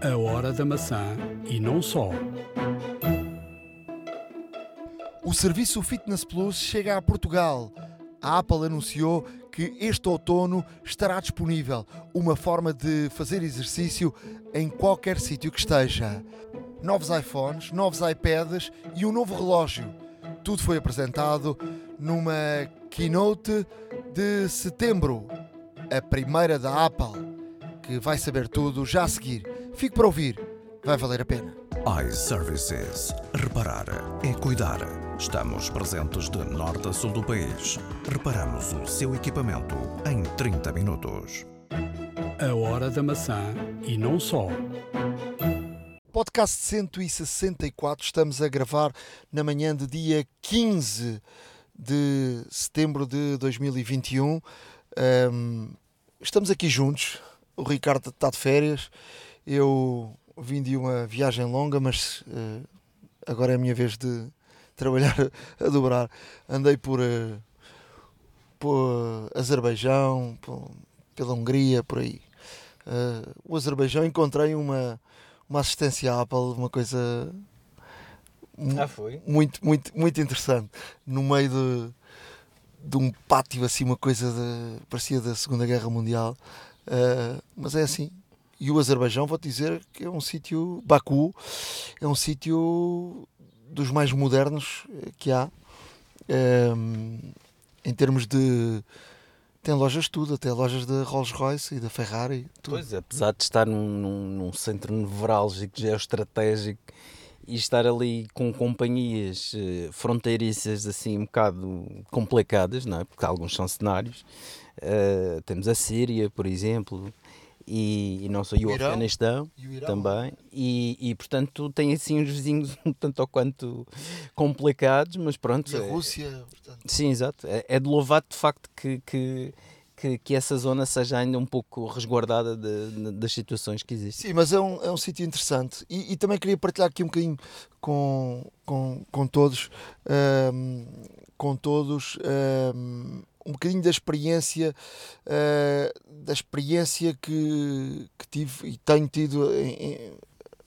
A hora da maçã e não só. O serviço Fitness Plus chega a Portugal. A Apple anunciou que este outono estará disponível uma forma de fazer exercício em qualquer sítio que esteja. Novos iPhones, novos iPads e um novo relógio. Tudo foi apresentado numa keynote de setembro, a primeira da Apple, que vai saber tudo já a seguir. Fique para ouvir, vai valer a pena. iServices. Reparar é cuidar. Estamos presentes de norte a sul do país. Reparamos o seu equipamento em 30 minutos. A hora da maçã e não só. Podcast 164, estamos a gravar na manhã de dia 15 de setembro de 2021. Um, estamos aqui juntos. O Ricardo está de férias. Eu vim de uma viagem longa, mas uh, agora é a minha vez de trabalhar a dobrar. Andei por, uh, por Azerbaijão, por, pela Hungria, por aí. Uh, o Azerbaijão encontrei uma, uma assistência à Apple, uma coisa ah, foi? muito, muito, muito interessante. No meio de, de um pátio, assim, uma coisa de, parecia da Segunda Guerra Mundial. Uh, mas é assim. E o Azerbaijão, vou-te dizer que é um sítio. Baku é um sítio dos mais modernos que há. Um, em termos de. Tem lojas tudo, até lojas da Rolls Royce e da Ferrari. Tudo. Pois, apesar de estar num, num, num centro nevrálgico, geoestratégico e estar ali com companhias uh, fronteiriças assim um bocado complicadas, não é? porque alguns são cenários. Uh, temos a Síria, por exemplo, e, e não só, e o, O Irão. Afeganistão E o Irão? também, e, e portanto tem assim uns vizinhos um tanto ou quanto complicados, mas pronto. E a é- Rússia, portanto. Sim, exato. É, é de louvar de facto que, que, que, que essa zona seja ainda um pouco resguardada de- de- das situações que existem. Sim, mas é um, é um sítio interessante. E, e também queria partilhar aqui um bocadinho com, com, com todos, ahm, com todos ahm, um bocadinho da experiência, ah, da experiência que, que tive e tenho tido em,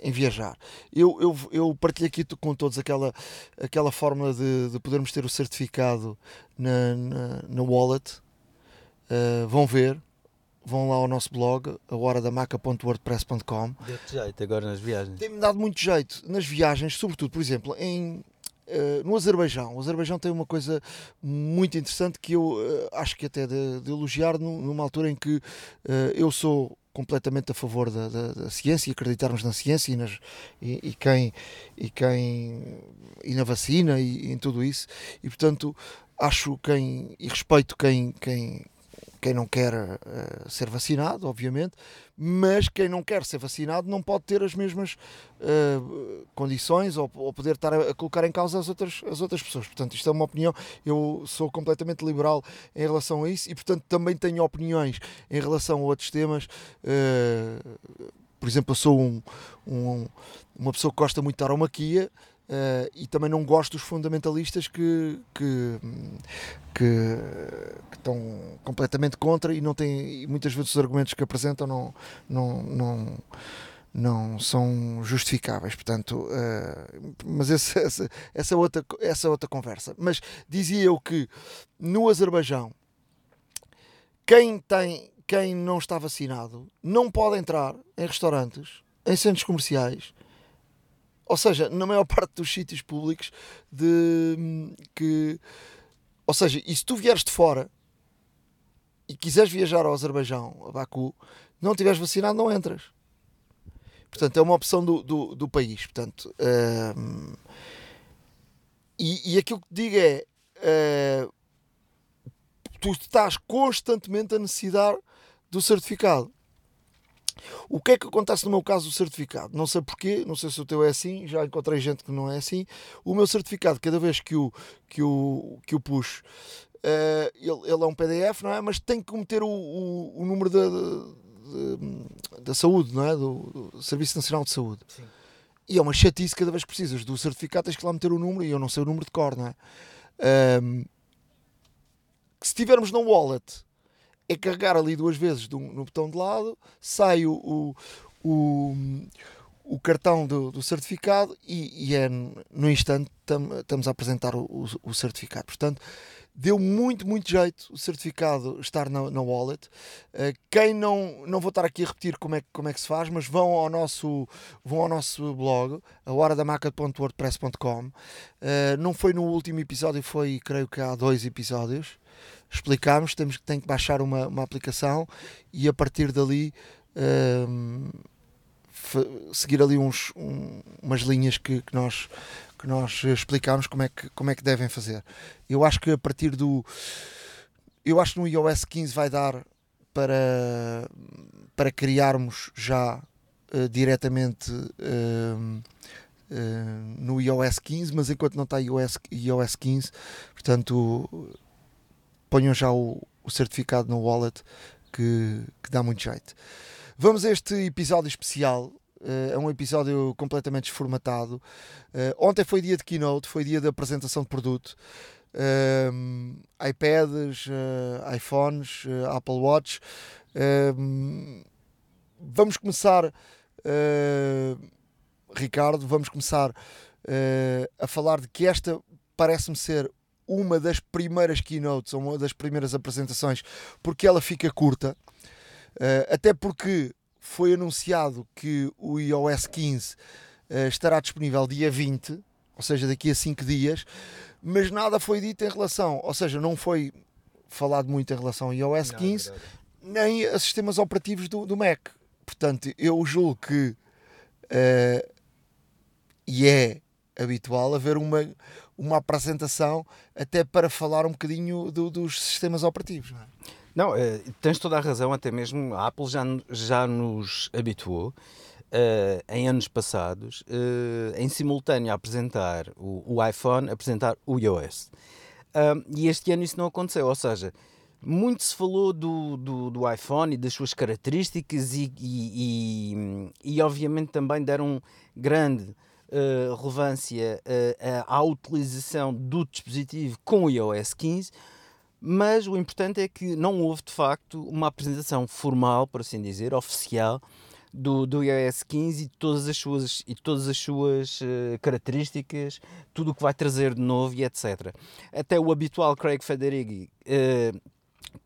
em- viajar. Eu, eu, eu partilho aqui com todos aquela, aquela forma de, de podermos ter o certificado na, na, na wallet. Ah, vão ver, vão lá ao nosso blog, a horadamaca.wordpress.com. Deu-te jeito agora nas viagens. Tem-me dado muito jeito nas viagens, sobretudo, por exemplo, em, eh, no Azerbaijão. O Azerbaijão tem uma coisa muito interessante que eu eh, acho que até de, de elogiar nu- numa altura em que eh, eu sou completamente a favor da, da- da ciência e acreditarmos na ciência e, nas, e, e quem e quem e na vacina e, em tudo isso e portanto acho quem e respeito quem quem quem não quer eh, ser vacinado, obviamente, mas quem não quer ser vacinado não pode ter as mesmas eh, condições ou, ou poder estar a, a colocar em causa as outras, as outras pessoas. Portanto, isto é uma opinião. Eu sou completamente liberal em relação a isso e, portanto, também tenho opiniões em relação a outros temas. eh, por exemplo, eu sou um, um- uma pessoa que gosta muito de tauromaquia. Eh, e também não gosto dos fundamentalistas que, que, que, que estão completamente contra e não têm e muitas vezes os argumentos que apresentam não, não, não, não são justificáveis. Portanto, eh, mas essa, essa, outra, essa outra conversa. Mas dizia eu que no Azerbaijão quem tem quem não está vacinado não pode entrar em restaurantes, em centros comerciais, ou seja, na maior parte dos sítios públicos de que ou seja, e se tu vieres de fora e quiseres viajar ao Azerbaijão, a Baku, não tiveres vacinado, não entras. Portanto, é uma opção do, do, do país. Portanto, hum, e, e aquilo que te digo é: eh, tu estás constantemente a necessitar do certificado. O que é que acontece no meu caso do certificado? Não sei porquê, não sei se o teu é assim, já encontrei gente que não é assim. O meu certificado, cada vez que o, que o, que o puxo, eh, ele, ele é um PDF, não é? Mas tem que meter o, o, o número da, da, da saúde, não é? Do, do Serviço Nacional de Saúde. Sim. E é uma chatice cada vez que precisas do certificado, tens que lá meter o número e eu não sei o número de cor, não é? Que se tivermos no wallet, é carregar ali duas vezes no botão de lado, sai o, o, o, o cartão do, do certificado e, e, é no instante tam, estamos a apresentar o, o, certificado. Portanto, deu muito, muito jeito o certificado estar na, na wallet. Uh, quem não, não vou estar aqui a repetir como é, como é que se faz, mas vão ao nosso, vão ao nosso blog, a. Uh, não foi no último episódio, foi creio que há dois episódios. Explicámos, temos que tem que baixar uma, uma aplicação e a partir dali. Uh, seguir ali uns, um, umas linhas que, que, nós, que nós explicámos como é, que, como é que devem fazer. Eu acho que a partir do. Eu acho que no iOS 15 vai dar para, para criarmos já uh, diretamente uh, uh, no iOS 15, mas enquanto não está iOS, iOS 15, portanto, ponham já o, o certificado no wallet que, que dá muito jeito. Vamos a este episódio especial. Uh, é um episódio completamente desformatado. Uh, ontem foi dia de keynote, foi dia de apresentação de produto. Uh, iPads, iPhones, Apple Watch. vamos começar, Ricardo, vamos começar a falar de que esta parece-me ser uma das primeiras keynotes, uma das primeiras apresentações, porque ela fica curta. Uh, até porque foi anunciado que o iOS 15 uh, estará disponível dia 20, ou seja, daqui a 5 dias, mas nada foi dito em relação, ou seja, não foi falado muito em relação ao iOS 15, não, nem a sistemas operativos do, do, Mac. Portanto, eu julgo que uh, e é habitual haver uma, uma apresentação até para falar um bocadinho do, dos sistemas operativos. Não é? Não, uh, tens toda a razão, até mesmo a Apple já, já nos habituou uh, em anos passados, uh, em simultâneo a apresentar o, o, iPhone, apresentar o iOS. e este ano isso não aconteceu, ou seja, muito se falou do, do, do iPhone e das suas características e, e, e, e obviamente também deram grande uh, relevância uh, à utilização do dispositivo com o iOS 15, mas o importante é que não houve de facto uma apresentação formal, por assim dizer, oficial do, do iOS 15 e todas as suas, e todas as suas uh, características, tudo o que vai trazer de novo e etc. Até o habitual Craig Federighi, uh,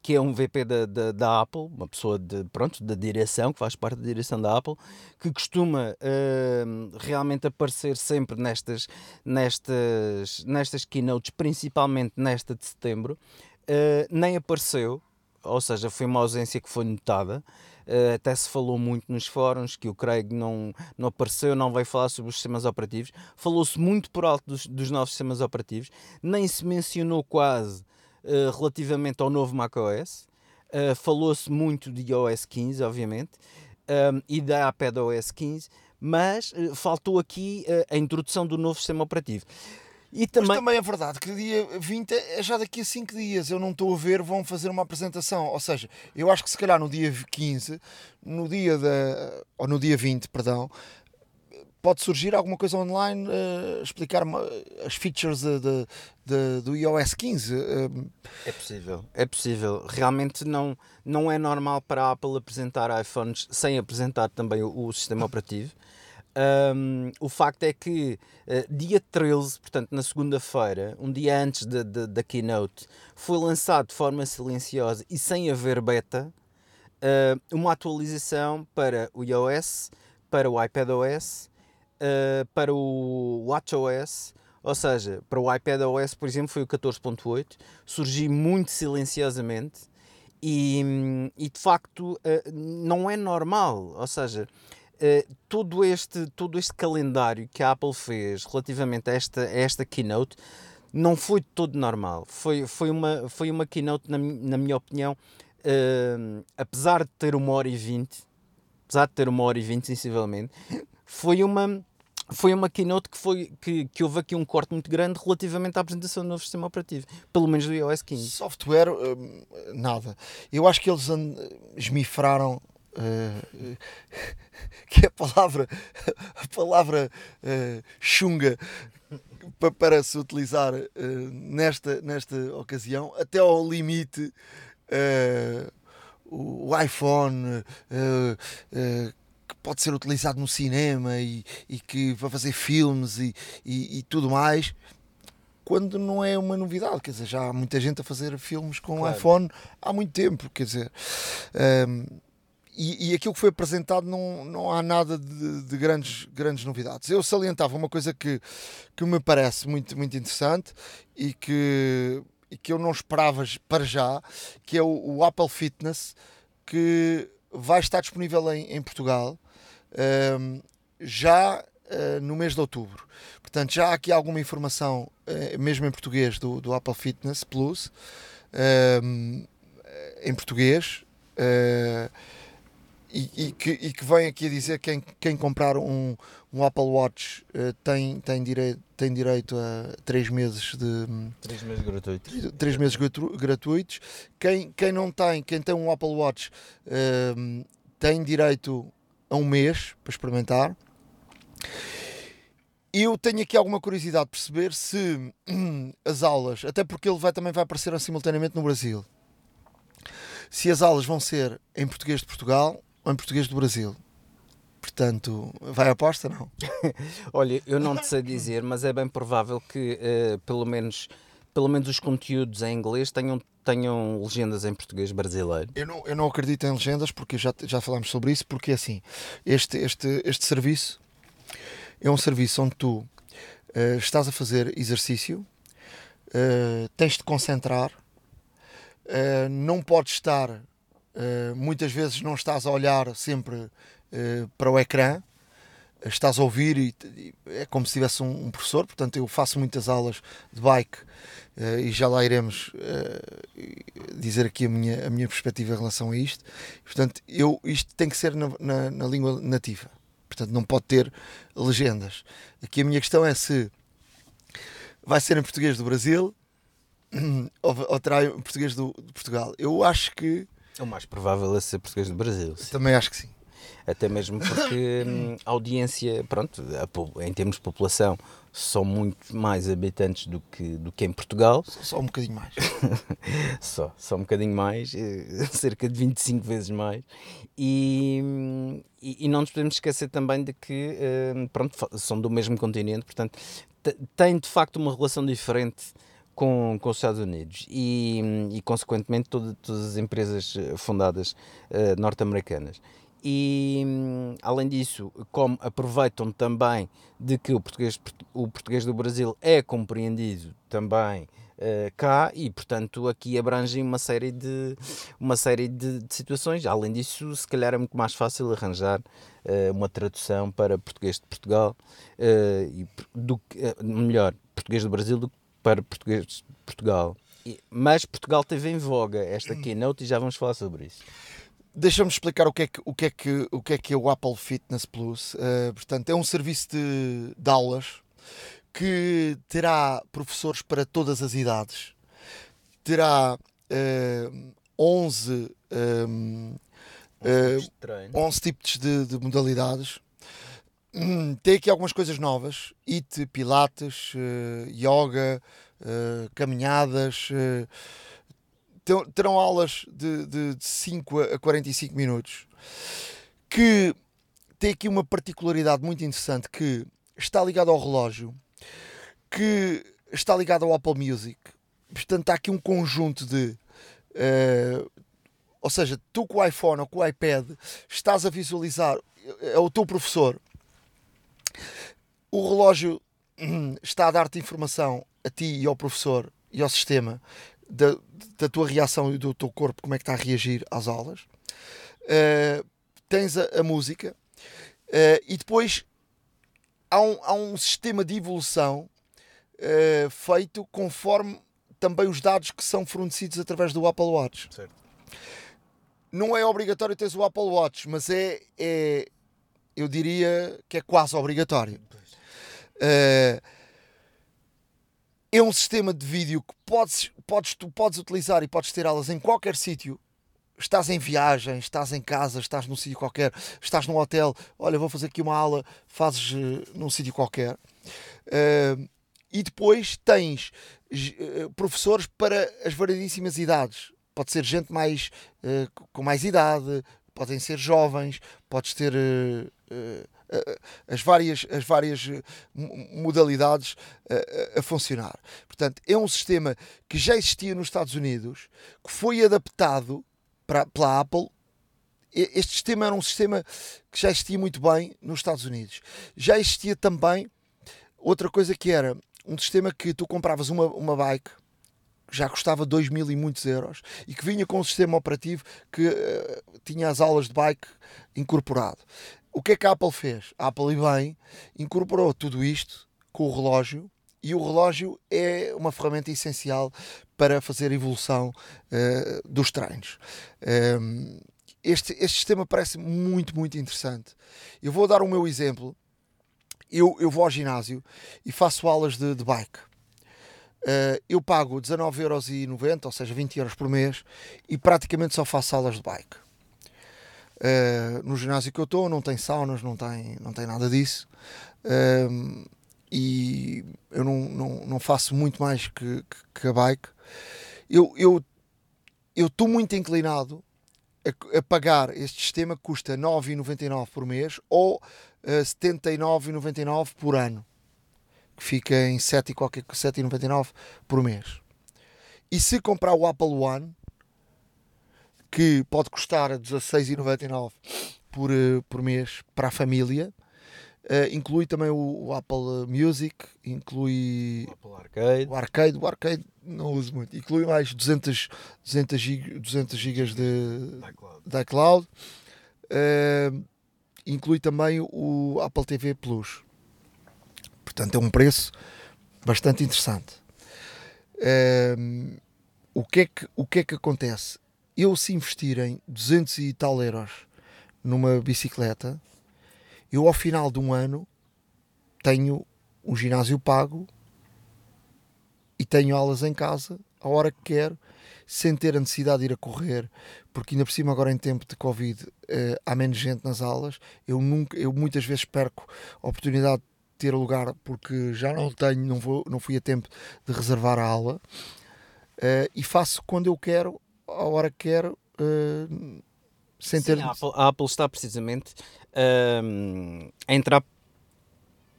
que é um VP da, da, da, Apple, uma pessoa de, pronto, da direção, que faz parte da direção da Apple, que costuma uh, realmente aparecer sempre nestas, nestas, nestas keynotes, principalmente nesta de setembro, uh, nem apareceu, ou seja, foi uma ausência que foi notada. Uh, até se falou muito nos fóruns que o Craig não, não apareceu, não veio falar sobre os sistemas operativos. Falou-se muito por alto dos, dos, novos sistemas operativos, nem se mencionou quase uh, relativamente ao novo macOS. Uh, Falou-se muito de iOS 15, obviamente, um, e da iPadOS 15, mas faltou aqui a introdução do novo sistema operativo. E também... Mas também é verdade que dia 20 é já daqui a 5 dias. Eu não estou a ver, vão fazer uma apresentação. Ou seja, eu acho que se calhar no dia 15, no dia da. ou no dia 20, perdão, pode surgir alguma coisa online uh, explicar as features de, de, de, do iOS 15. Uh, é possível, é possível. Realmente não, não é normal para a Apple apresentar iPhones sem apresentar também o, o sistema operativo. Um, o facto é que uh, dia 13, portanto na segunda-feira, um dia antes da keynote, foi lançado de forma silenciosa e sem haver beta uma atualização para o iOS, para o iPadOS, uh, para o WatchOS, ou seja, para o iPadOS, por exemplo, foi o 14.8, surgiu muito silenciosamente e, e de facto não é normal, ou seja, Uh, todo, este, todo este calendário que a Apple fez relativamente a esta, a esta keynote não foi todo normal. Foi, foi, uma, foi uma keynote, na, na minha opinião, uh, apesar de ter uma hora e vinte, apesar de ter uma hora e vinte, sensivelmente, foi uma, foi uma keynote que, foi, que, que houve aqui um corte muito grande relativamente à apresentação do novo sistema operativo, pelo menos do iOS 15. Software, hum, nada. Eu acho que eles esmifraram Uh, que é a palavra, a palavra uh, chunga para, para se utilizar uh, nesta, nesta ocasião, até ao limite o iPhone pode ser utilizado no cinema e, e que vai fazer filmes e, e, e tudo mais quando não é uma novidade, quer dizer, já há muita gente a fazer filmes com Claro. iPhone há muito tempo, quer dizer, hum, e, e aquilo que foi apresentado não, não há nada de, de grandes, grandes novidades. Eu salientava uma coisa que, que me parece muito, muito interessante e que, e que eu não esperava para já, que é o, o Apple Fitness, que vai estar disponível em, em Portugal já eh, no mês de outubro. Portanto, já há aqui alguma informação, eh, mesmo em português, do, do Apple Fitness Plus, em português, eh, e, e que, e que vem aqui a dizer que quem, quem comprar um, um Apple Watch tem, tem, direito, tem direito a 3 meses de, 3 meses gratuitos. três meses gratu- gratuitos. Quem, quem não tem, quem tem um Apple Watch tem direito a um mês para experimentar. Eu tenho aqui alguma curiosidade de perceber se hum, as aulas, até porque ele vai, também vai aparecer simultaneamente no Brasil, se as aulas vão ser em português de Portugal ou em português do Brasil. Portanto, vai à aposta, não? Olha, eu não te sei dizer, mas é bem provável que eh, pelo, menos, pelo menos os conteúdos em inglês tenham, tenham legendas em português brasileiro. Eu não, eu não acredito em legendas porque já, já falámos sobre isso, porque assim, este, este, este serviço é um serviço onde tu eh, estás a fazer exercício, eh, tens de concentrar, eh, não podes estar, muitas vezes não estás a olhar sempre para o ecrã, estás a ouvir e, e é como se tivesse um, um professor, portanto eu faço muitas aulas de bike eh, e já lá iremos eh, dizer aqui a minha, a minha perspectiva em relação a isto. Portanto, eu, isto tem que ser na, na, na língua nativa. Portanto, não pode ter legendas. Aqui a minha questão é se vai ser em português do Brasil ou, ou terá em português do, de Portugal. Eu acho que. O mais provável é ser português do Brasil. sim. Também acho que sim. Até mesmo porque hum, a audiência, pronto, em termos de população, são muito mais habitantes do que, do que em Portugal. Só, um bocadinho mais. Só, só um bocadinho mais, eh, cerca de 25 vezes mais. E, e, e não nos podemos esquecer também de que, hum, pronto, são do mesmo continente, portanto, têm de facto uma relação diferente com, com os Estados Unidos e, hum, e consequentemente, toda- todas as empresas eh, fundadas eh, norte-americanas. E hum, além disso, como aproveitam também de que o português, o português do Brasil é compreendido também eh, cá e portanto aqui abrangem uma série de uma série de, de situações. Além disso, se calhar é muito mais fácil arranjar eh, uma tradução para português de Portugal eh, e do melhor português do Brasil do que para português de Portugal. E- Mas Portugal teve em voga esta keynote e já vamos falar sobre isso. Deixa-me explicar o que, é que, o, que é que, o que é que é o Apple Fitness Plus. Uh, portanto, é um serviço de, de aulas que terá professores para todas as idades, terá uh, 11, um, uh, 11 tipos de, de modalidades. Hum, Tem aqui algumas coisas novas: IT, Pilates, uh, Yoga, uh, caminhadas. Uh, ter- terão aulas de, de, de 5 a 45 minutos que tem aqui uma particularidade muito interessante que está ligado ao relógio que está ligado ao Apple Music. Portanto está aqui um conjunto de eh, ou seja, tu com o iPhone ou com o iPad estás a visualizar é o teu professor. O relógio hum, está a dar-te informação a ti e ao professor e ao sistema da, da tua reação e do teu corpo, como é que está a reagir às aulas. Uh, tens a, a música uh, e depois há um, há um sistema de evolução uh, feito conforme também os dados que são fornecidos através do Apple Watch. Certo. Não é obrigatório teres o Apple Watch, mas é, é eu diria que é quase obrigatório. É um sistema de vídeo que podes, podes, tu podes utilizar e podes ter aulas em qualquer sítio. Estás em viagem, estás em casa, estás num sítio qualquer, estás num hotel. Olha, vou fazer aqui uma aula, fazes uh, num sítio qualquer. Uh, e depois tens uh, professores para as variedíssimas idades. Pode ser gente mais com mais idade, podem ser jovens, podes ter as várias, as várias modalidades a, a, funcionar. Portanto, é um sistema que já existia nos Estados Unidos, que foi adaptado para, pela Apple. Este sistema era um sistema que já existia muito bem nos Estados Unidos. Já existia também outra coisa que era um sistema que tu compravas uma, uma bike já custava 2 mil e muitos euros e que vinha com um sistema operativo que uh, tinha as aulas de bike incorporado. O que é que a Apple fez? A Apple, e bem, incorporou tudo isto com o relógio e o relógio é uma ferramenta essencial para fazer a evolução uh, dos treinos. Um, ehm, este, este sistema parece muito, muito interessante. Eu vou dar o meu exemplo. Eu, eu vou ao ginásio e faço aulas de, de bike. Uh, eu pago 19,90€, ou seja, 20 euros por mês, e praticamente só faço aulas de bike. Uh, no ginásio que eu estou não tem saunas, não tem, não tem nada disso. Uh, e eu não, não, não faço muito mais que, que, que a bike. Eu estou eu, eu muito inclinado a, a, pagar este sistema que custa 9,99 por mês ou uh, 79,99 por ano que fica em 7 e qualquer 7,99 por mês. E se comprar o Apple One, que pode custar 16,99 por, eh, por mês para a família, uh, inclui também o, o, Apple Music, inclui o Apple Arcade. o Arcade, o Arcade não uso muito, inclui mais 200, 200, GB, 200 GB de, de iCloud, uh, inclui também o Apple TV Plus. Portanto, é um preço bastante interessante. Um, o, que é que, o que é que acontece? Eu, se investir em 200 e tal euros numa bicicleta, eu ao final de um ano tenho um ginásio pago e tenho aulas em casa a hora que quero, sem ter a necessidade de ir a correr, porque ainda por cima agora em tempo de Covid eh, há menos gente nas aulas, eu, nunca, eu muitas vezes perco a oportunidade ter lugar porque já não tenho, não, vou, não fui a tempo de reservar a aula. Uh, e faço quando eu quero, a hora que quero, uh, sem Sim, ter. A Apple, a Apple está precisamente uh, a entrar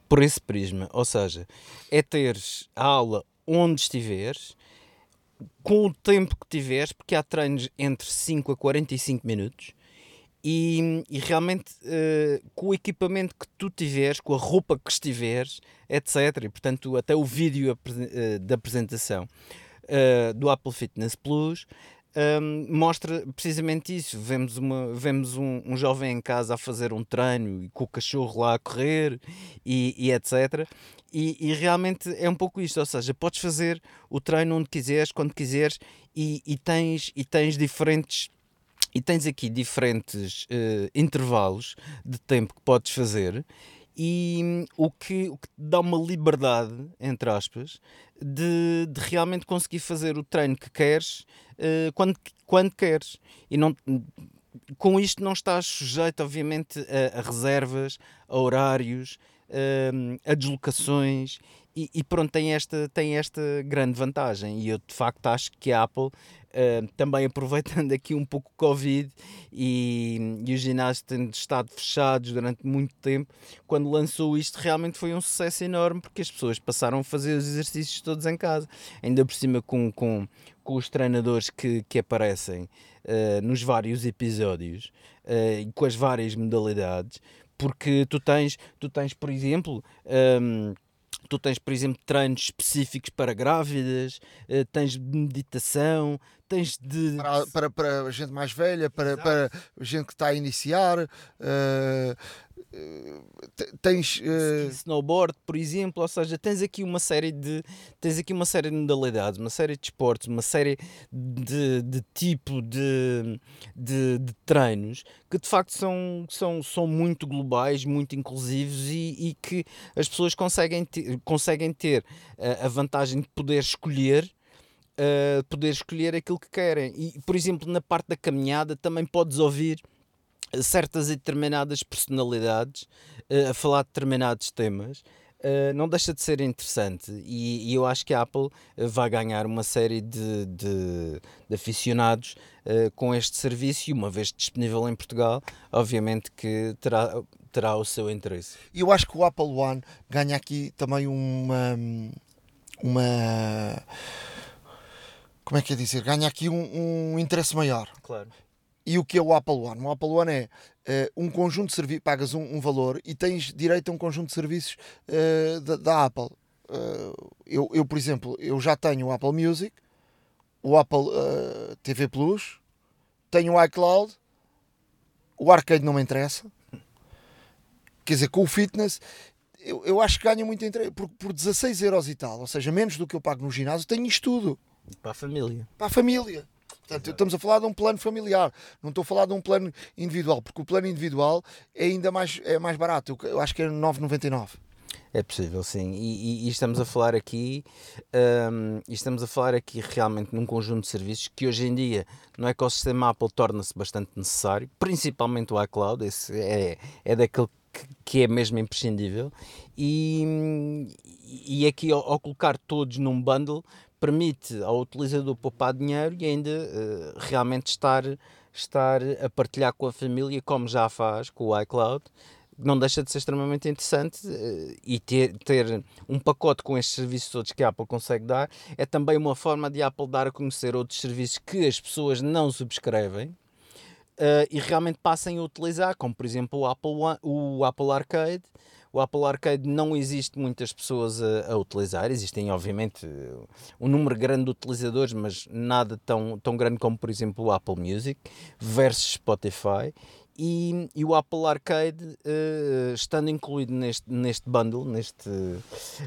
por esse prisma, ou seja, é teres a aula onde estiveres, com o tempo que tiveres, porque há treinos entre 5 a 45 minutos e, e realmente uh, com o equipamento que tu tiveres, com a roupa que estiveres, etc. E portanto, até o vídeo uh, da apresentação uh, do Apple Fitness Plus um, mostra precisamente isso. Vemos, uma, vemos um, um, jovem em casa a fazer um treino e com o cachorro lá a correr e, e etc. E, e, realmente é um pouco isto, ou seja, podes fazer o treino onde quiseres, quando quiseres, e, e tens, e tens diferentes e tens aqui diferentes uh, intervalos de tempo que podes fazer e um, o, que, o que dá uma liberdade, entre aspas, de, de realmente conseguir fazer o treino que queres uh, quando, quando queres. E não, com isto não estás sujeito, obviamente, a, a reservas, a horários, uh, a deslocações e, e, pronto, tem esta, tem esta grande vantagem. E eu de facto acho que a Apple Uh, também aproveitando aqui um pouco o Covid e, e os ginásios tendo estado fechados durante muito tempo, quando lançou isto realmente foi um sucesso enorme porque as pessoas passaram a fazer os exercícios todos em casa, ainda por cima com, com, com os treinadores que, que aparecem uh, nos vários episódios uh, e com as várias modalidades, porque tu tens, tu tens por exemplo. Um, tu tens, por exemplo, treinos específicos para grávidas, tens de meditação, tens de. Para, para, para gente mais velha, para, para gente que está a iniciar. Uh, tens uh... snowboard, por exemplo, ou seja, tens aqui uma série de tens aqui uma série de modalidades, uma série de esportes, uma série de, de tipo de, de, de, treinos que de facto são, são, são muito globais, muito inclusivos e, e que as pessoas conseguem ter, conseguem ter a, a vantagem de poder escolher uh, poder escolher aquilo que querem. E, por exemplo, na parte da caminhada também podes ouvir certas e determinadas personalidades uh, a falar de determinados temas. Uh, não deixa de ser interessante e, e, eu acho que a Apple vai ganhar uma série de, de, de aficionados uh, com este serviço e uma vez disponível em Portugal, obviamente que terá, terá o seu interesse. E eu acho que o Apple One ganha aqui também uma uma como é que é dizer? Ganha aqui um, um interesse maior. Claro. E o que é o Apple One? O Apple One é uh, um conjunto de serviços, pagas um, um, valor e tens direito a um conjunto de serviços uh, da, da, Apple. Uh, eu, eu, por exemplo, eu já tenho o Apple Music, o Apple TV Plus, tenho o iCloud, o Arcade não me interessa. Quer dizer, com o Fitness, eu, eu acho que ganha muito interesse. Por, por 16 euros e tal, ou seja, menos do que eu pago no ginásio, tenho isto tudo. Para a família. Para a família. Portanto, estamos a falar de um plano familiar, não estou a falar de um plano individual, porque o plano individual é ainda mais, é mais barato, eu acho que é 9,99. É possível, sim. E, e, e, estamos a falar aqui, um, estamos a falar aqui realmente num conjunto de serviços que hoje em dia no ecossistema Apple torna-se bastante necessário, principalmente o iCloud, esse é, é daquele que, que é mesmo imprescindível. E, e aqui ao, ao colocar todos num bundle, permite ao utilizador poupar dinheiro e ainda uh, realmente estar, estar a partilhar com a família, como já faz com o iCloud. Não deixa de ser extremamente interessante uh, e ter, ter um pacote com estes serviços todos que a Apple consegue dar é também uma forma de a Apple dar a conhecer outros serviços que as pessoas não subscrevem uh, e realmente passem a utilizar, como por exemplo o Apple, One, o Apple Arcade, o Apple Arcade não existe muitas pessoas a, a, utilizar, existem obviamente um número grande de utilizadores, mas nada tão, tão grande como por exemplo o Apple Music versus Spotify. E, e o Apple Arcade, uh, estando incluído neste, neste bundle, neste,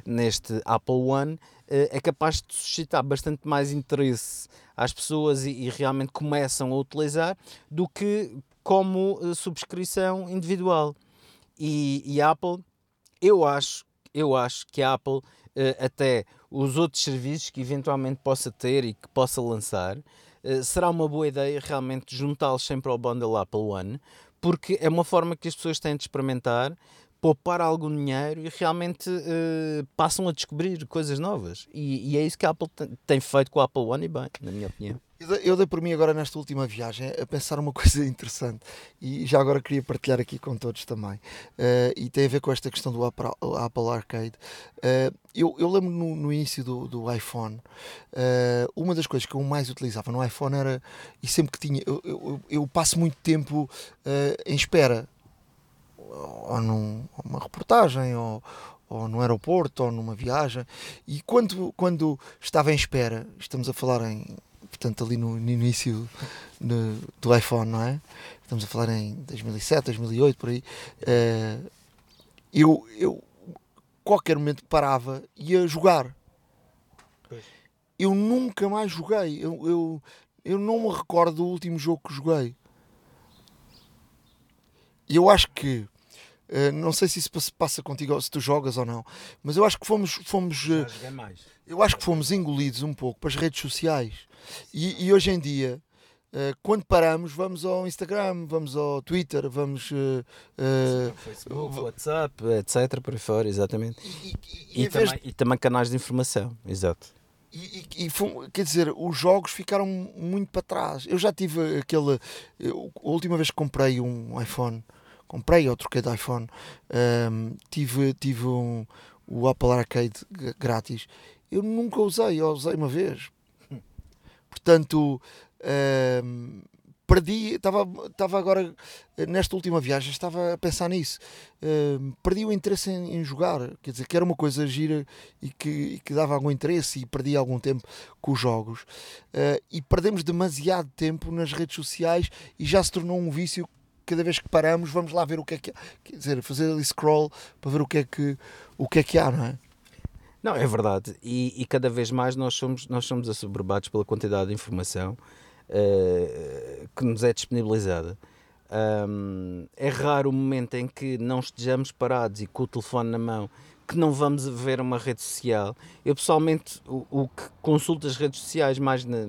neste Apple One, uh, é capaz de suscitar bastante mais interesse às pessoas e, e realmente começam a utilizar do que como uh, subscrição individual. E, e a Apple eu acho, eu acho que a Apple, eh, até os outros serviços que eventualmente possa ter e que possa lançar, eh, será uma boa ideia realmente juntá-los sempre ao bundle Apple One, porque é uma forma que as pessoas têm de experimentar, poupar algum dinheiro e realmente uh, passam a descobrir coisas novas. E, e, é isso que a Apple tem feito com a Apple One e bem, na minha opinião. Eu dei por mim agora nesta última viagem a pensar uma coisa interessante e já agora queria partilhar aqui com todos também. Uh, e tem a ver com esta questão do Apple, Arcade. Uh, eu, eu lembro no, no início do, do iPhone, uh, uma das coisas que eu mais utilizava no iPhone era, e sempre que tinha, eu, eu, eu passo muito tempo em espera, ou numa reportagem, ou, ou no aeroporto, ou numa viagem, e quando, quando estava em espera, estamos a falar em portanto ali no, no início no, do iPhone, não é? Estamos a falar em 2007, 2008, por aí. Uh, eu, eu, qualquer momento parava e ia jogar. Pois. Eu nunca mais joguei. Eu, eu, eu não me recordo do último jogo que joguei. E eu acho que Uh, não sei se isso passa contigo, se tu jogas ou não, mas eu acho que fomos. fomos uh, eu acho que fomos engolidos um pouco para as redes sociais. E, e hoje em dia, uh, quando paramos, vamos ao Instagram, vamos ao Twitter, vamos. Facebook, WhatsApp, etc. Por aí fora, exatamente. E, e, e, também, e também canais de informação, exato. E, e, e, quer dizer, os jogos ficaram muito para trás. Eu já tive aquele. Eu, a última vez que comprei um iPhone, comprei ou troquei de iPhone, um, tive, tive um, o Apple Arcade grátis. Eu nunca usei, eu usei uma vez. Portanto, uh, perdi, estava, estava agora, nesta última viagem, estava a pensar nisso. Perdi o interesse em, em, jogar, quer dizer, que era uma coisa gira e que, e que dava algum interesse e perdi algum tempo com os jogos. Uh, e perdemos demasiado tempo nas redes sociais e já se tornou um vício cada vez que paramos, vamos lá ver o que é que há. Quer dizer, fazer ali scroll para ver o que é que, o que, é que há, não é? Não, é verdade. E, e, cada vez mais nós somos, nós somos assoberbados pela quantidade de informação uh, que nos é disponibilizada. Um, é raro o momento em que não estejamos parados e com o telefone na mão que não vamos ver uma rede social. Eu pessoalmente o, o que consulto as redes sociais mais na,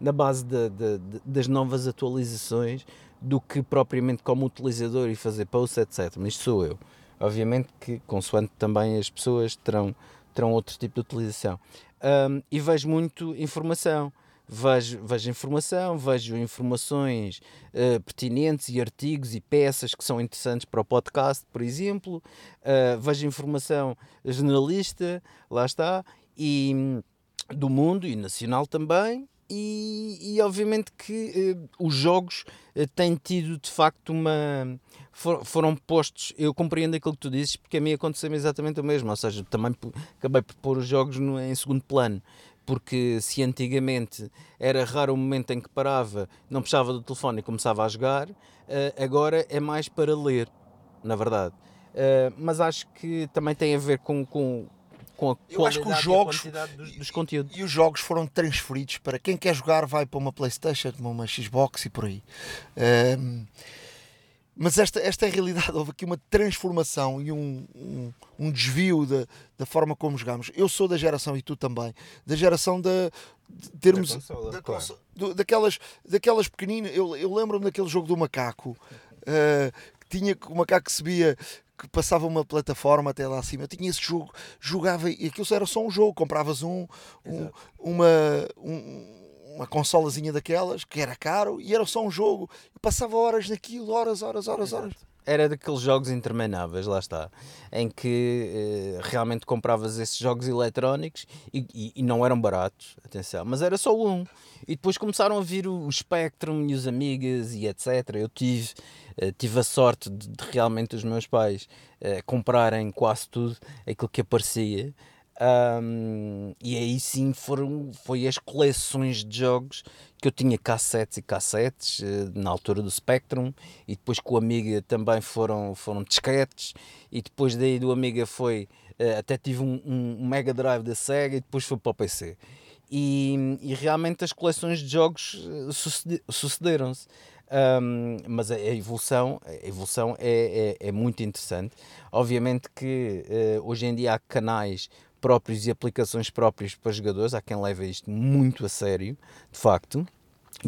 na base de, de, de, das novas atualizações do que propriamente como utilizador e fazer posts, etc. Mas isto sou eu Obviamente que, consoante também as pessoas terão, terão outro tipo de utilização. Um, e vejo muito informação. Vejo, vejo informação, vejo informações uh, pertinentes e artigos e peças que são interessantes para o podcast, por exemplo. Uh, vejo informação jornalista, lá está, e hum, do mundo e nacional também. E, e obviamente que uh, os jogos têm tido de facto uma. For, foram postos. Eu compreendo aquilo que tu dizes, porque a mim aconteceu exatamente o mesmo. Ou seja, também acabei por pôr os jogos no, em segundo plano porque se antigamente era raro o momento em que parava, não puxava do telefone e começava a jogar, eh, agora é mais para ler, na verdade. Eh, mas acho que também tem a ver com, com, com a Eu acho que os jogos dos, dos, conteúdos. E os jogos foram transferidos para quem quer jogar, vai para uma Playstation, para uma Xbox e por aí. Um, mas esta, esta é a realidade. Houve aqui uma transformação e um, um, um desvio da, da forma como jogamos. Eu sou da geração, e tu também, da geração da, de termos da consola, da claro. do, daquelas, daquelas pequeninas. Eu, eu lembro-me daquele jogo do macaco uh, que tinha o macaco que subia. Que passava uma plataforma até lá acima. Eu tinha esse jogo, jogava e aquilo era só um jogo. Compravas um, um uma, um, uma consolazinha daquelas, que era caro, e era só um jogo. Eu passava horas naquilo, horas, horas, horas, Exato. horas. Era daqueles jogos intermináveis, lá está, em que eh, realmente compravas esses jogos eletrónicos e, e, e, não eram baratos, atenção, mas era só um. E depois começaram a vir o, o Spectrum e os Amigas e etc. Eu tive, eh, tive a sorte de, de, realmente os meus pais eh, comprarem quase tudo aquilo que aparecia. Um, e aí sim foram foi as coleções de jogos que eu tinha cassetes e cassetes uh, na altura do Spectrum e depois com o Amiga também foram, foram disquetes e depois daí do Amiga foi uh, até tive um, um, Mega Drive da Sega e depois foi para o PC e, e realmente as coleções de jogos uh, sucederam-se um, mas a, evolução, a evolução é, é, é, muito interessante. Obviamente que uh, hoje em dia há canais próprios e aplicações próprias para jogadores. Há quem leva isto muito a sério, de facto.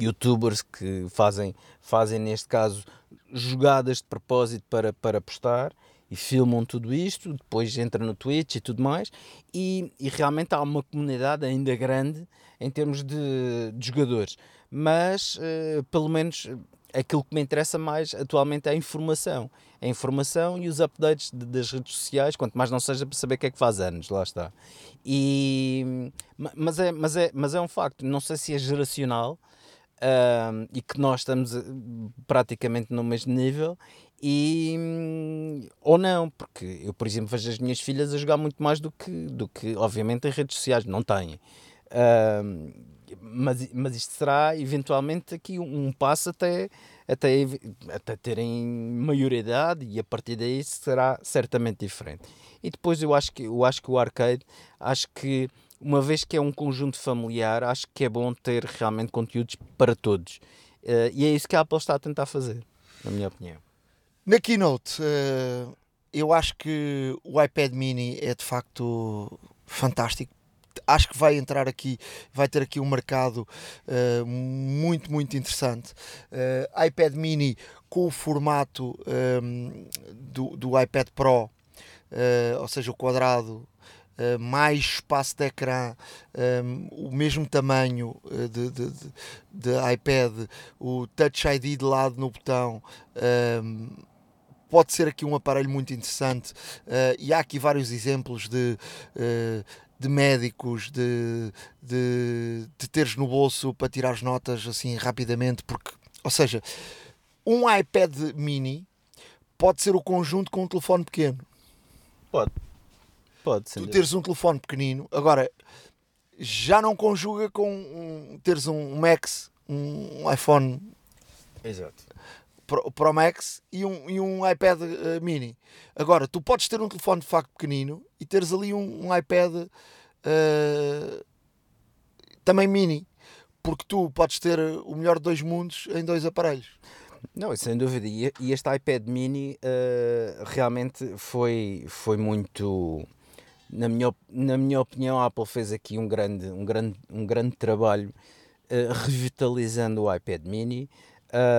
Youtubers que fazem, fazem neste caso, jogadas de propósito para, para postar e filmam tudo isto, depois entra no Twitch e tudo mais, e, e realmente há uma comunidade ainda grande em termos de, de jogadores, mas uh, pelo menos aquilo que me interessa mais atualmente é a informação. A informação e os updates de, das redes sociais, quanto mais não seja para saber o que é que faz anos, lá está. E, mas, é, mas, é, mas é um facto, não sei se é geracional uh, e que nós estamos eh, praticamente no mesmo nível e ou não, porque eu, por exemplo, vejo as minhas filhas a jogar muito mais do que, do que obviamente, em redes sociais, não têm. Uh, mas, mas isto será eventualmente aqui um, passo até, até, até terem maioridade e a partir daí será certamente diferente. E depois eu acho que, eu acho que o arcade, acho que uma vez que é um conjunto familiar, acho que é bom ter realmente conteúdos para todos. Uh, e é isso que a Apple está a tentar fazer, na minha opinião. Na Keynote, uh, eu acho que o iPad mini é de facto fantástico acho que vai entrar aqui, vai ter aqui um mercado uh, muito, muito interessante. Uh, iPad mini com o formato um, ehm, do, do iPad Pro, uh, ou seja, o quadrado. Mais espaço de ecrã, um, ehm, o mesmo tamanho de, de, de, de, iPad, o Touch ID de lado no botão, um, ehm, pode ser aqui um aparelho muito interessante uh, e há aqui vários exemplos de uh, de médicos, de, de, de teres no bolso para tirar as notas assim rapidamente, porque, ou seja, um iPad mini pode ser o conjunto com um telefone pequeno. Pode. Pode ser. Tu teres um telefone pequenino, agora já não conjuga com um, teres um Max, um iPhone Exato. Pro, Pro Max e um, e um iPad uh, mini. Agora, tu podes ter um telefone de facto pequenino e teres ali um, um iPad uh, também mini, porque tu podes ter o melhor de dois mundos em dois aparelhos. Não, sem dúvida. E este iPad mini uh, realmente foi, foi muito. Na minha, na minha opinião, a Apple fez aqui um grande, um grande, um grande trabalho revitalizando o iPad mini.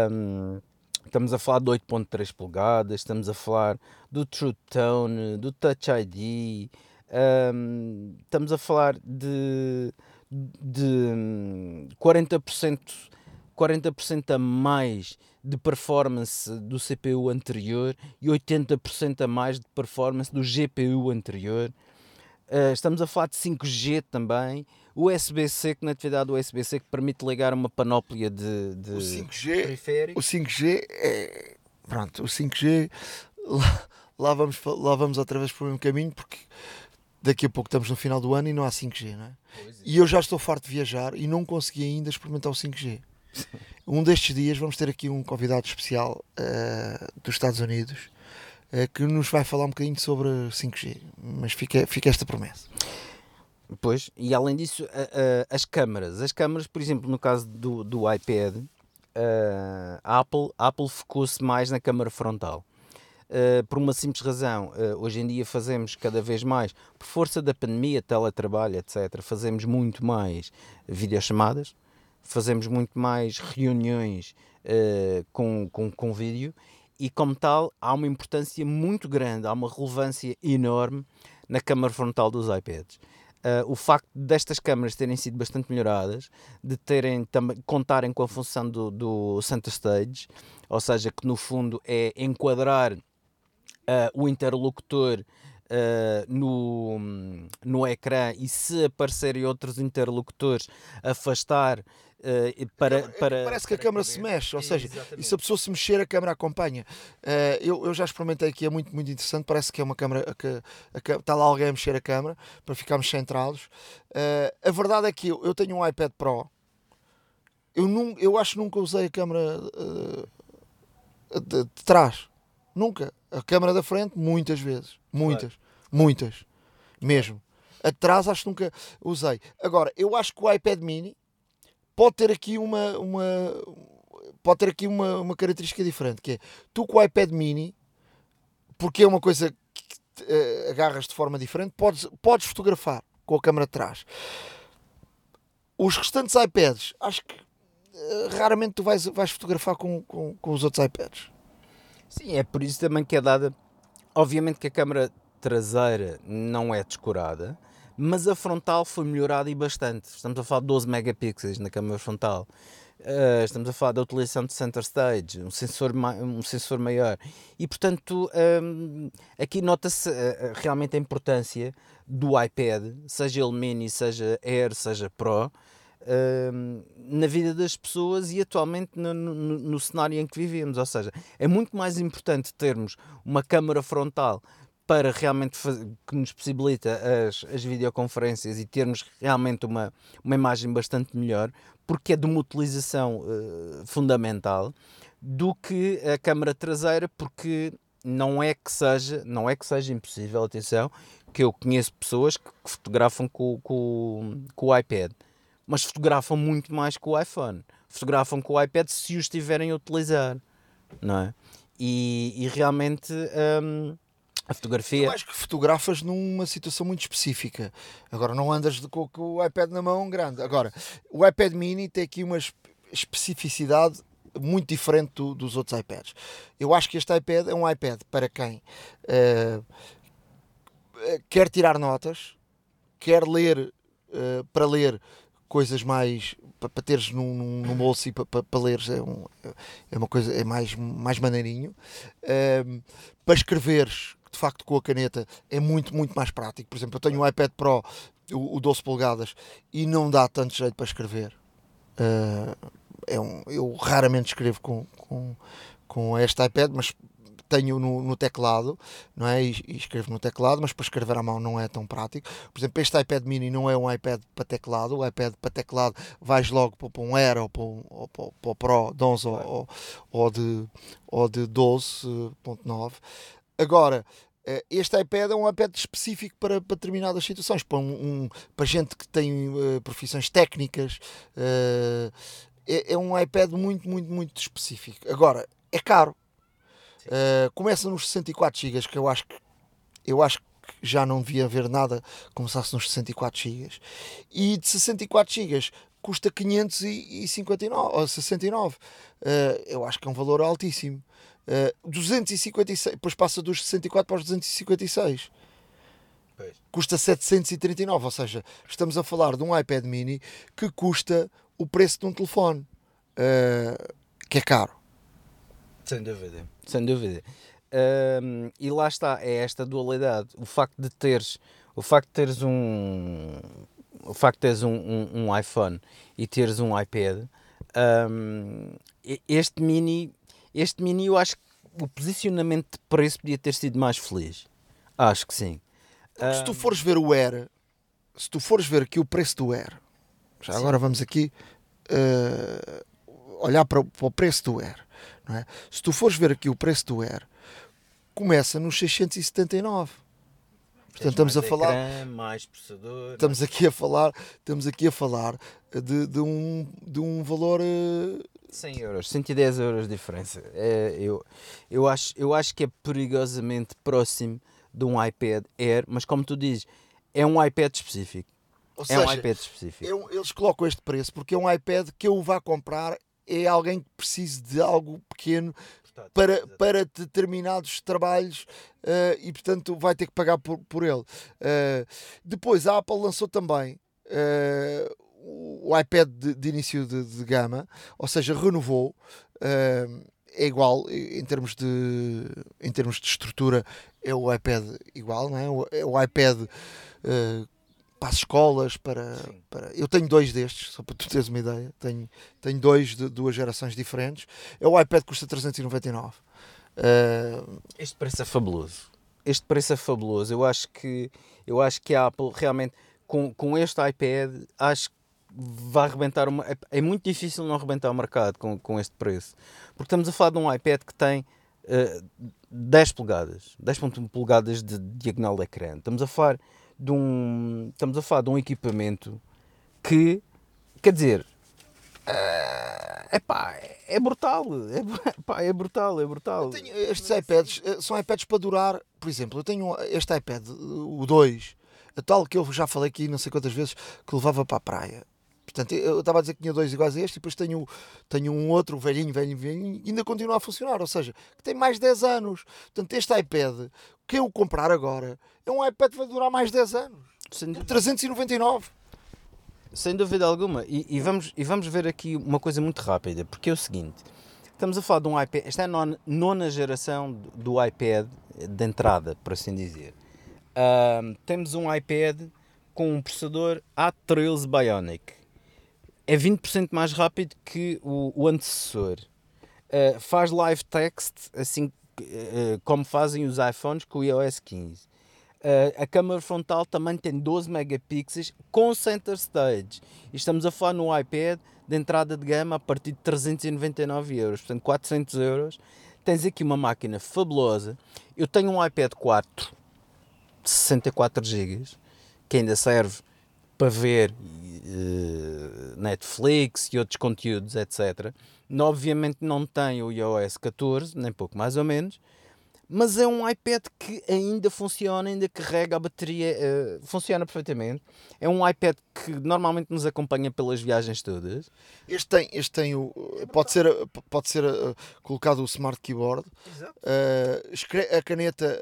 Um, Estamos a falar de 8.3 polegadas, estamos a falar do True Tone, do Touch ID, um, estamos a falar de, de 40%, 40% a mais de performance do CPU anterior e 80% a mais de performance do GPU anterior. Uh, estamos a falar de 5G também, USB-C, conectividade USB-C que permite ligar uma panóplia de, de o 5G, periféricos. O 5G é. Pronto, o 5G. Lá, lá, vamos, lá vamos outra vez por um caminho porque daqui a pouco estamos no final do ano e não há 5G, não é? E eu já estou farto de viajar e não consegui ainda experimentar o 5G. Um destes dias vamos ter aqui um convidado especial uh, dos Estados Unidos uh, que nos vai falar um bocadinho sobre 5G, mas fica, fica esta promessa. Pois, e além disso, as câmaras. As câmaras, por exemplo, no caso do, do iPad, uh, a Apple, Apple focou-se mais na câmara frontal. por uma simples razão, hoje em dia fazemos cada vez mais, por força da pandemia, teletrabalho, etc., fazemos muito mais videochamadas, fazemos muito mais reuniões com, com, com vídeo e, como tal, há uma importância muito grande, há uma relevância enorme na câmara frontal dos iPads. Uh, o facto destas câmaras terem sido bastante melhoradas, de terem também contarem com a função do, do center stage, ou seja, que no fundo é enquadrar uh, o interlocutor Uh, no, no ecrã e se aparecerem outros interlocutores afastar Uh, para, é para, parece que a câmera se mexe, ou seja, e se a pessoa se mexer, a câmera acompanha. Uh, eu, eu já experimentei aqui, é muito, muito interessante. Parece que é uma câmera que, está lá alguém a mexer a câmera para ficarmos centrados. Uh, a verdade é que eu, eu tenho um iPad Pro. Eu, num, eu acho que nunca usei a câmera de, de, trás, nunca. A câmera da frente, muitas vezes, muitas, claro. muitas, mesmo. Atrás, acho que nunca usei. Agora, eu acho que o iPad Mini pode ter aqui uma, uma pode ter aqui uma, uma característica diferente, que é tu com o iPad mini, porque é uma coisa que uh, agarras de forma diferente, podes, podes fotografar com a câmera de trás. Os restantes iPads, acho que uh, raramente tu vais, vais fotografar com, com, com os outros iPads. Sim, é por isso também que é dada. Obviamente que a câmera traseira não é descurada, mas a frontal foi melhorada e bastante. Estamos a falar de 12 megapixels na câmera frontal. Uh, estamos a falar da utilização de center stage, um sensor, um sensor maior. E portanto, um, aqui nota-se uh, realmente a importância do iPad, seja ele mini, seja Air, seja Pro, na vida das pessoas e atualmente no, no, no cenário em que vivemos. Ou seja, é muito mais importante termos uma câmera frontal para realmente que nos possibilita as, as videoconferências e termos realmente uma, uma imagem bastante melhor, porque é de uma utilização uh, fundamental, do que a câmara traseira, porque não é que seja, não é que seja impossível, atenção, que eu conheço pessoas que, que fotografam com, com, com o iPad, mas fotografam muito mais com o iPhone. Fotografam com o iPad se o estiverem a utilizar, não é? E, e realmente. Um, a fotografia. Eu acho que fotografas numa situação muito específica. Agora não andas com, com o iPad na mão grande. Agora, o iPad mini tem aqui uma especificidade muito diferente do, dos outros iPads. Eu acho que este iPad é um iPad para quem uh, quer tirar notas, quer ler uh, para ler coisas mais para, para teres num, num bolso e para, para, para leres é, um, é uma coisa é mais, mais maneirinho uh, para escreveres de facto com a caneta é muito, muito mais prático. Por exemplo, eu tenho um iPad Pro, o, o 12 polegadas, e não dá tanto jeito para escrever. Uh, é um, eu raramente escrevo com, com, com este iPad, mas tenho no, no teclado, não é? E, e, escrevo no teclado, mas para escrever à mão não é tão prático. Por exemplo, este iPad mini não é um iPad para teclado, o iPad para teclado vais logo para um Air ou para, um, ou para, para o Pro de 11 ou, ou, de, ou de 12.9. Agora, eh, este iPad é um iPad específico para, para determinadas situações, para, um, um para gente que tem uh, profissões técnicas. Uh, é, é, um iPad muito, muito, muito específico. Agora, é caro. Uh, começa nos 64 GB, que eu acho que eu acho que já não devia haver nada que começasse nos 64 GB. E de 64 GB custa 559 ou 69. Uh, eu acho que é um valor altíssimo. Uh, 256, depois passa dos 64 para os 256. Pois. Custa 739, ou seja, estamos a falar de um iPad mini que custa o preço de um telefone, uh, que é caro. Sem dúvida, sem dúvida. Um, e lá está, é esta dualidade. O facto de teres, o facto de teres um, o facto de teres um, um, um iPhone e teres um iPad, este mini, este mini eu acho que o posicionamento de preço podia ter sido mais feliz. Acho que sim. Porque se tu fores ver o Air, se tu fores ver aqui o preço do Air, já sim. agora vamos aqui uh, olhar para, para o preço do Air. É? Se tu fores ver aqui o preço do Air, começa nos 679. Portanto, estamos a falar. Ecrã, mais processador. Estamos aqui a falar, estamos aqui a falar de, de, um, de um valor. 100 euros, 110 euros de diferença. É, eu, eu, acho, eu acho que é perigosamente próximo de um iPad Air, mas como tu dizes, é um iPad específico. Ou é seja, um iPad específico. É eles colocam este preço porque é um iPad que eu vá comprar é alguém que precise de algo pequeno para, para determinados trabalhos uh, e portanto vai ter que pagar por, por ele. Uh, depois a Apple lançou também uh, o iPad de, de início de, de, gama, ou seja, renovou. é igual em termos de em termos de estrutura é o iPad igual não é, é o iPad para as escolas, para, para. Eu tenho dois destes, só para tu teres uma ideia. Tenho, tenho dois de duas gerações diferentes. É o iPad que custa 399. Uh... Este preço é fabuloso. Este preço é fabuloso. Eu acho que, eu acho que a Apple realmente, com, com este iPad, acho que vai arrebentar uma. É, é muito difícil não arrebentar o mercado com, com este preço. Porque estamos a falar de um iPad que tem uh, 10 polegadas, 10.1 polegadas de diagonal de ecrã. Estamos a falar de um. Estamos a falar de um equipamento que, quer dizer, uh, epá, é brutal. É, epá, é brutal, é brutal. Estes iPads eh, são iPads para durar, por exemplo, eu tenho este iPad, o 2, a tal que eu já falei aqui não sei quantas vezes, que levava para a praia. Portanto, eu estava a dizer que tinha dois iguais a este e depois tenho, tenho um outro, velhinho, velhinho, velhinho, e ainda continua a funcionar. Ou seja, que tem mais de 10 anos. Portanto, este iPad, que eu comprar agora, é um iPad que vai durar mais de 10 anos. Sem 399. Sem dúvida alguma. E, e, vamos, e vamos ver aqui uma coisa muito rápida, porque é o seguinte: estamos a falar de um iPad, esta é a nona, nona geração do iPad de entrada, por assim dizer. Uh, temos um iPad com um processador A13 Bionic é 20% mais rápido que o, o antecessor. Uh, faz live text assim uh, como fazem os iPhones com o iOS 15. Uh, a câmera frontal também tem 12 megapixels com center stage. E estamos a falar no iPad de entrada de gama a partir de 399 euros, portanto 400 euros. Tens aqui uma máquina fabulosa. Eu tenho um iPad 4 de 64 GB que ainda serve para ver Netflix e outros conteúdos, etc. Obviamente não tem o iOS 14, nem pouco mais ou menos, mas é um iPad que ainda funciona, ainda carrega a bateria, uh, funciona perfeitamente. É um iPad que normalmente nos acompanha pelas viagens todas. Este tem, este tem o, pode ser, pode ser uh, colocado o Smart Keyboard. Uh, a caneta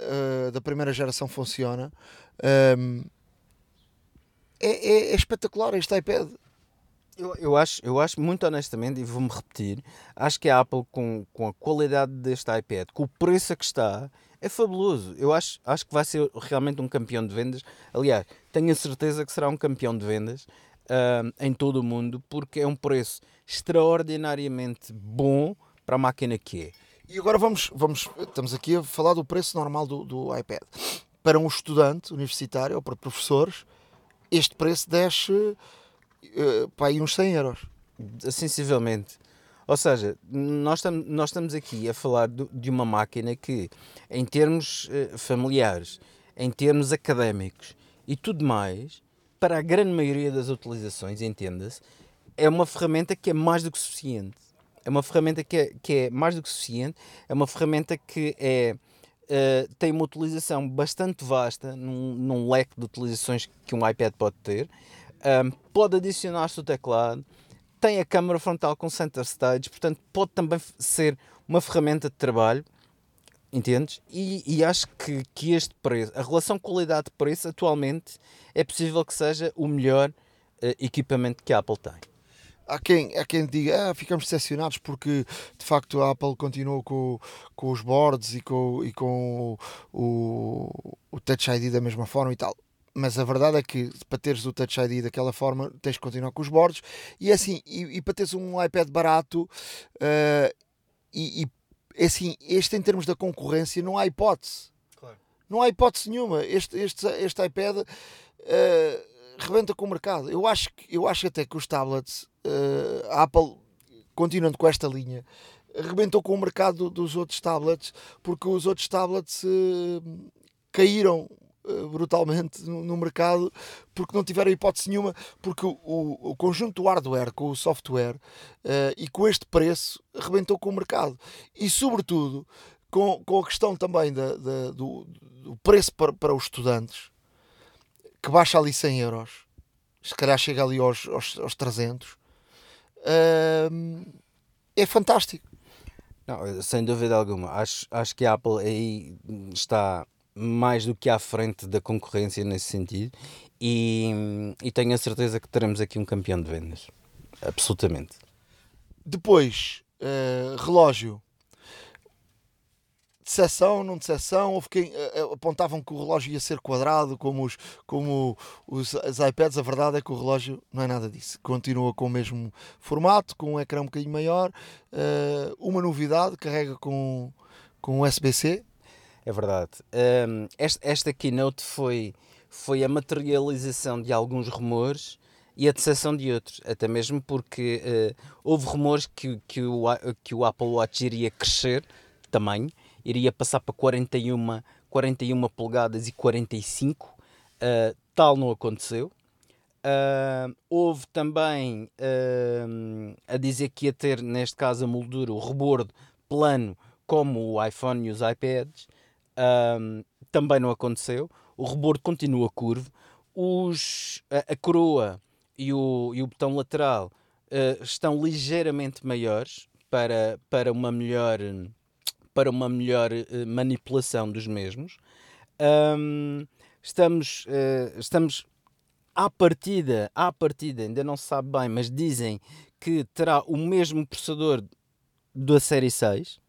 da primeira geração funciona. Um, é, é, é espetacular este iPad. Eu, eu, acho, eu acho, muito honestamente, e vou-me repetir, acho que a Apple, com, com a qualidade deste iPad, com o preço a que está, é fabuloso. Eu acho, acho que vai ser realmente um campeão de vendas. Aliás, tenho a certeza que será um campeão de vendas uh, em todo o mundo, porque é um preço extraordinariamente bom para a máquina que é. E agora vamos, vamos estamos aqui a falar do preço normal do, do iPad. Para um estudante universitário ou para professores, este preço desce uh, aí uns 100 euros. Sensivelmente. Ou seja, nós, tam, nós estamos aqui a falar do, de uma máquina que, em termos uh, familiares, em termos académicos e tudo mais, para a grande maioria das utilizações, entenda-se, é uma ferramenta que é mais do que suficiente. É uma ferramenta que é, que é mais do que suficiente, é uma ferramenta que é uh, tem uma utilização bastante vasta num, num, leque de utilizações que um iPad pode ter. Um, pode adicionar-se o teclado, tem a câmara frontal com center stage, portanto pode também ser uma ferramenta de trabalho, entendes? E, e acho que, que este preço, a relação qualidade-preço atualmente é possível que seja o melhor uh, equipamento que a Apple tem. Há quem, há quem diga, ah, ficamos decepcionados porque de facto a Apple continuou com, com os boards e com, e com o, o, o Touch ID da mesma forma e tal mas a verdade é que para teres o Touch ID daquela forma tens que continuar com os bordos e assim e, e para teres um iPad barato uh, e, e é assim este em termos da concorrência não há hipótese. Claro. não há hipótese nenhuma. Este, este, este iPad uh, rebenta com o mercado. Eu acho, eu acho até que os tablets uh, a Apple continuando com esta linha rebentou com o mercado dos outros tablets porque os outros tablets caíram eh, brutalmente no, mercado porque não tiveram hipótese nenhuma, porque o, o conjunto do hardware com o software uh, e com este preço arrebentou com o mercado e, sobretudo, com, com a questão também da, da do, do, preço para, para os estudantes que baixa ali 100 euros, se calhar chega ali aos, aos, aos 300, uh, é fantástico. Não, sem dúvida alguma. Acho, acho que a Apple aí está mais do que à frente da concorrência nesse sentido e, e tenho a certeza que teremos aqui um campeão de vendas. Absolutamente. Depois, uh, relógio. Decepção, não decepção, houve quem uh, apontavam que o relógio ia ser quadrado, como, os, como os, os iPads. A verdade é que o relógio não é nada disso. Continua com o mesmo formato, com um ecrã um bocadinho maior. Uh, uma novidade, carrega com, com USB-C, é verdade. Um, esta, esta keynote foi, foi a materialização de alguns rumores e a decepção de outros, até mesmo porque uh, houve rumores que, que, o, que o Apple Watch iria crescer tamanho, iria passar para 41, 41 polegadas e 45, uh, ah, tal não aconteceu. Uh, houve também a dizer que ia ter, neste caso, a moldura, o rebordo plano, como o iPhone e os iPads um, também não aconteceu. O rebordo continua curvo. Os, a, a coroa e o, e o botão lateral uh, estão ligeiramente maiores para, para uma melhor, para uma melhor uh, manipulação dos mesmos. Um, estamos, uh, estamos à partida, à partida, ainda não se sabe bem, mas dizem que terá o mesmo processador da série 6.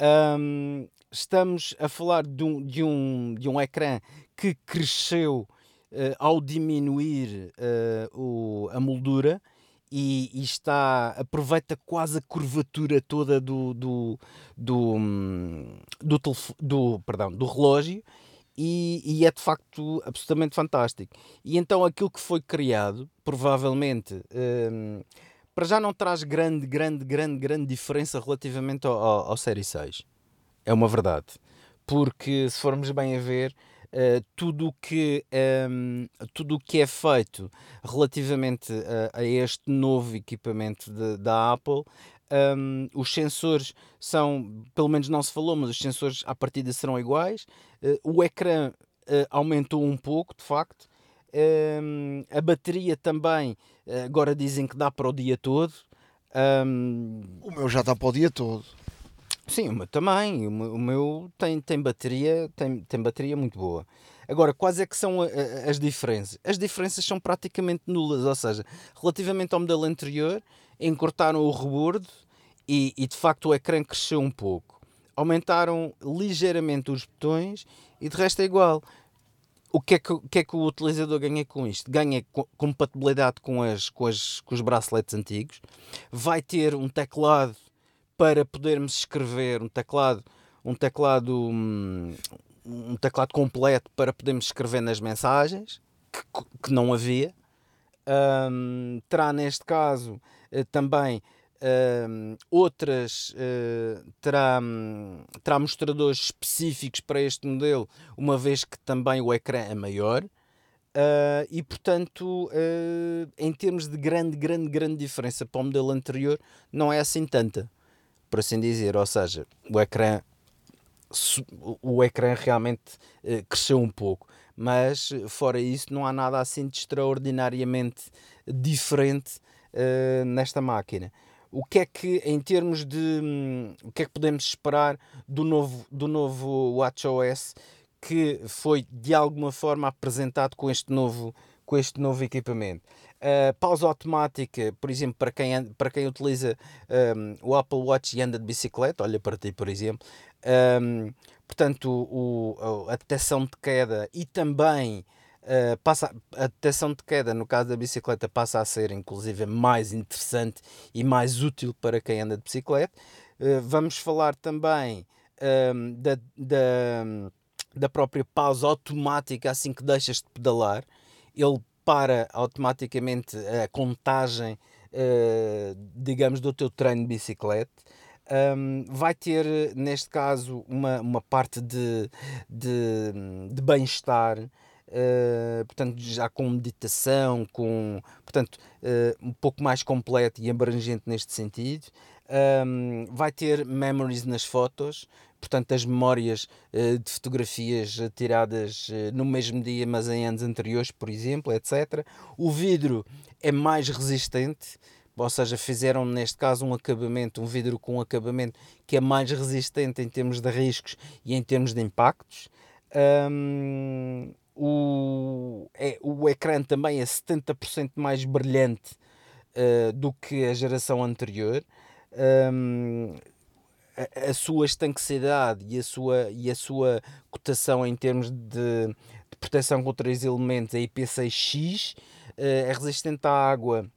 Um, estamos a falar de um, de um, de um ecrã que cresceu uh, ao diminuir uh, o, a moldura e, e, está aproveita quase a curvatura toda do do do, do, do, perdão, do relógio e, e, é de facto absolutamente fantástico. E então aquilo que foi criado, provavelmente, um, para já não traz grande, grande, grande, grande diferença relativamente ao, ao, ao Série 6 é uma verdade. Porque se formos bem a ver, uh, tudo que, um, ehm, tudo que é feito relativamente a, a este novo equipamento de, da Apple, um, ehm, os sensores são, pelo menos não se falou, mas os sensores à partida serão iguais. Uh, o ecrã uh, aumentou um pouco, de facto. Um, ehm, a bateria também, agora dizem que dá para o dia todo. O meu já dá para o dia todo. Sim, o meu também. O meu, tem, tem, bateria, tem, tem bateria muito boa. Agora, quais é que são as diferenças? As diferenças são praticamente nulas, ou seja, relativamente ao modelo anterior, encurtaram o rebordo e, e de facto o ecrã cresceu um pouco. Aumentaram ligeiramente os botões e de resto é igual. O que é que, que, é que o utilizador ganha com isto? Ganha compatibilidade com, as, com, as, com os braceletes antigos, vai ter um teclado para podermos escrever um teclado, um teclado, um teclado completo para podermos escrever nas mensagens, que, que não havia. Um, terá neste caso eh, também um, outras uh, terá, terá mostradores específicos para este modelo, uma vez que também o ecrã é maior. Uh, e portanto, uh, em termos de grande, grande, grande diferença para o modelo anterior, não é assim tanta por assim dizer. Ou seja, o ecrã o ecrã realmente uh, cresceu um pouco. Mas fora isso, não há nada assim de extraordinariamente diferente uh, nesta máquina. O que é que, em termos de. Um, o que é que podemos esperar do novo, do novo WatchOS que foi de alguma forma apresentado com este novo, com este novo equipamento? Uh, pausa automática, por exemplo, para quem, para quem utiliza um, o Apple Watch e anda de bicicleta, olha para ti, por exemplo, um, portanto, o, a detecção de queda e também uh, passa, a detecção de queda, no caso da bicicleta, passa a ser inclusive mais interessante e mais útil para quem anda de bicicleta. Uh, vamos falar também um, da, da, da própria pausa automática assim que deixas de pedalar. Ele para automaticamente a contagem, uh, digamos, do teu treino de bicicleta. Um, vai ter, neste caso, uma, uma parte de, de, de bem-estar, uh, portanto, já com meditação, com, portanto, uh, um pouco mais completo e abrangente neste sentido. Um, vai ter memories nas fotos, portanto, as memórias uh, de fotografias uh, tiradas uh, no mesmo dia, mas em anos anteriores, por exemplo, etc. O vidro é mais resistente, ou seja, fizeram neste caso um acabamento, um vidro com um acabamento que é mais resistente em termos de riscos e em termos de impactos. Um, o, é, o ecrã também é 70% mais brilhante do que a geração anterior. Um, a, sua estanquicidade e a sua, e a sua cotação em termos de, de proteção contra os elementos, a IP6X, é resistente à água,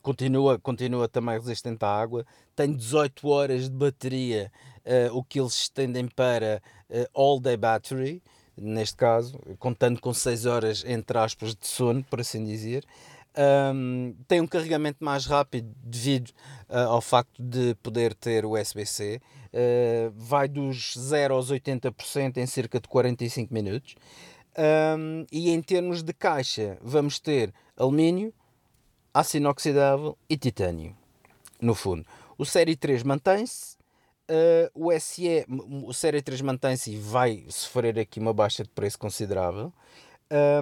continua, continua também resistente à água, tem 18 horas de bateria, uh, o que eles estendem para uh, all day battery, neste caso, contando com 6 horas entre aspas de sono, por assim dizer. Um, tem um carregamento mais rápido devido uh, ao facto de poder ter USB-C. Uh, vai dos 0 aos 80% em cerca de 45 minutos. Um, e em termos de caixa, vamos ter alumínio, aço inoxidável e titânio, no fundo. O Série 3 mantém-se, uh, o SE, o Série 3 mantém-se e vai sofrer aqui uma baixa de preço considerável.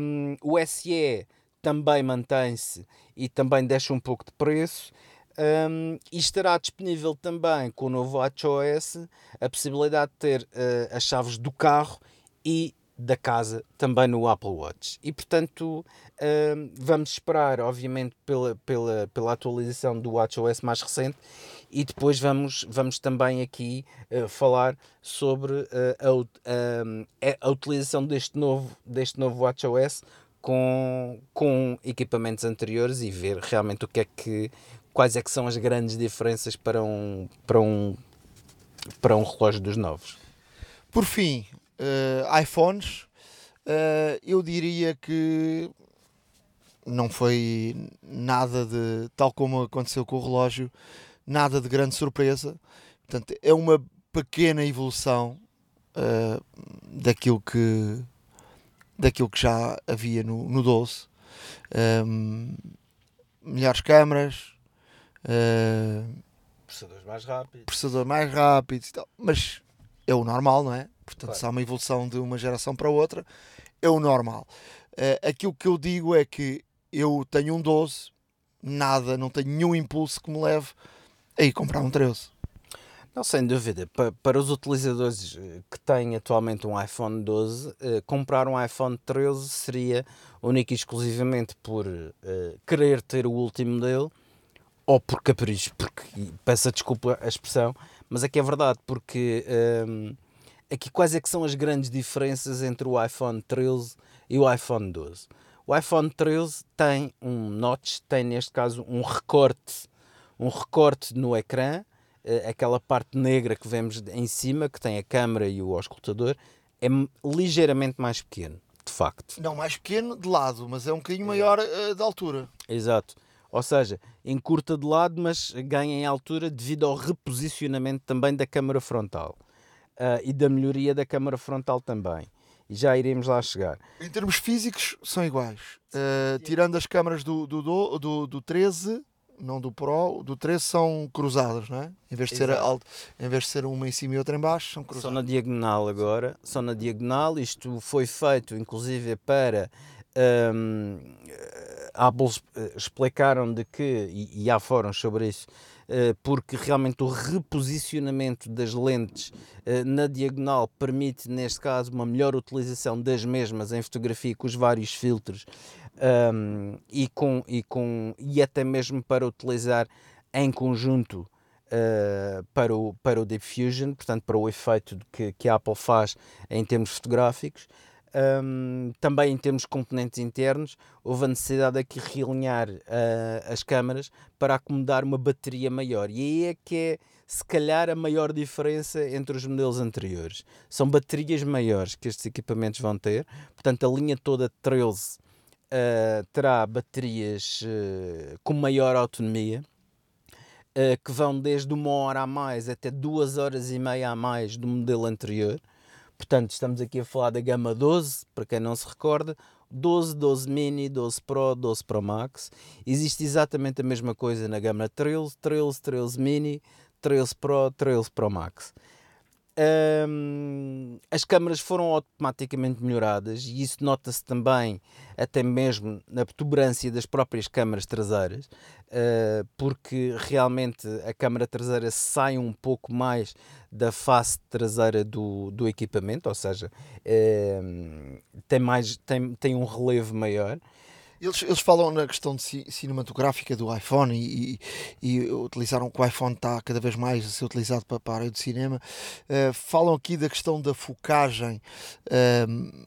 Um, o SE também mantém-se e também deixa um pouco de preço. Um, e estará disponível também com o novo WatchOS a possibilidade de ter uh, as chaves do carro e da casa também no Apple Watch. E portanto, uh, vamos esperar, obviamente, pela, pela, pela atualização do WatchOS mais recente e depois vamos, vamos também aqui uh, falar sobre uh, a, a, a, utilização deste novo, deste novo WatchOS com, com equipamentos anteriores e ver realmente o que é que quais é que são as grandes diferenças para um para um para um relógio dos novos. Por fim, uh, iPhones, uh, eu diria que não foi nada de tal como aconteceu com o relógio, nada de grande surpresa. Portanto, é uma pequena evolução uh, daquilo que daquilo que já havia no, no 12. Um, melhores câmaras, uh, processadores mais rápidos, processador mais rápidos e tal, mas é o normal, não é? Portanto, claro. se há uma evolução de uma geração para outra, é o normal. Uh, aquilo que eu digo é que eu tenho um 12, nada, não tenho nenhum impulso que me leve a ir comprar um 13. Não, sem dúvida. Para, para os utilizadores eh, que têm atualmente um iPhone 12, eh, comprar um iPhone 13 seria único e exclusivamente por eh, querer ter o último modelo ou por capricho, porque, peço desculpa a expressão, mas aqui é verdade, porque um, aqui quais é que são as grandes diferenças entre o iPhone 13 e o iPhone 12? O iPhone 13 tem um notch, tem neste caso um recorte, um recorte no ecrã, aquela parte negra que vemos em cima, que tem a câmera e o auscultador, é ligeiramente mais pequeno, de facto. Não, mais pequeno de lado, mas é um bocadinho maior uh, de altura. Exato. Ou seja, encurta de lado, mas ganha em altura devido ao reposicionamento também da câmara frontal uh, e da melhoria da câmara frontal também. E já iremos lá chegar. Em termos físicos, são iguais. Uh, tirando as câmaras do, do, do, do 13, não do Pro, do 13 são cruzados, não é? Em vez de ser alto, em vez de ser uma em cima e outra em baixo, são Só cruzados. na diagonal agora, só na diagonal. Isto foi feito inclusive para. hum, a Apple eh, explicaram de que, e, e há fóruns sobre isso, eh, porque realmente o reposicionamento das lentes eh, na diagonal permite, neste caso, uma melhor utilização das mesmas em fotografia com os vários filtros hum, e, com, e, com, e até mesmo para utilizar em conjunto uh, para, o, para o Deep Fusion, portanto, para o efeito que, que a Apple faz em termos fotográficos. Um, também em termos de componentes internos, houve a necessidade aqui de realinhar uh, as câmaras para acomodar uma bateria maior. E aí é que é, se calhar, a maior diferença entre os modelos anteriores. São baterias maiores que estes equipamentos vão ter, portanto, a linha toda 13 uh, terá baterias uh, com maior autonomia. Uh, que vão desde uma hora a mais até duas horas e meia a mais do modelo anterior. Portanto, estamos aqui a falar da gama 12, para quem não se recorda, 12, 12 Mini, 12 Pro, 12 Pro Max. Existe exatamente a mesma coisa na gama 13, 13, 13 Mini, 13 Pro, 13 Pro Max. Um, as câmaras foram automaticamente melhoradas e isso nota-se também até mesmo na protuberância das próprias câmaras traseiras, uh, porque realmente a câmara traseira sai um pouco mais da face traseira do, do equipamento, ou seja, uh, tem, mais, tem, tem um relevo maior. Eles, eles falam na questão de ci, cinematográfica do iPhone e, e, e, utilizaram que o iPhone está cada vez mais a ser utilizado para, para a área do cinema. Uh, falam aqui da questão da focagem. Uh,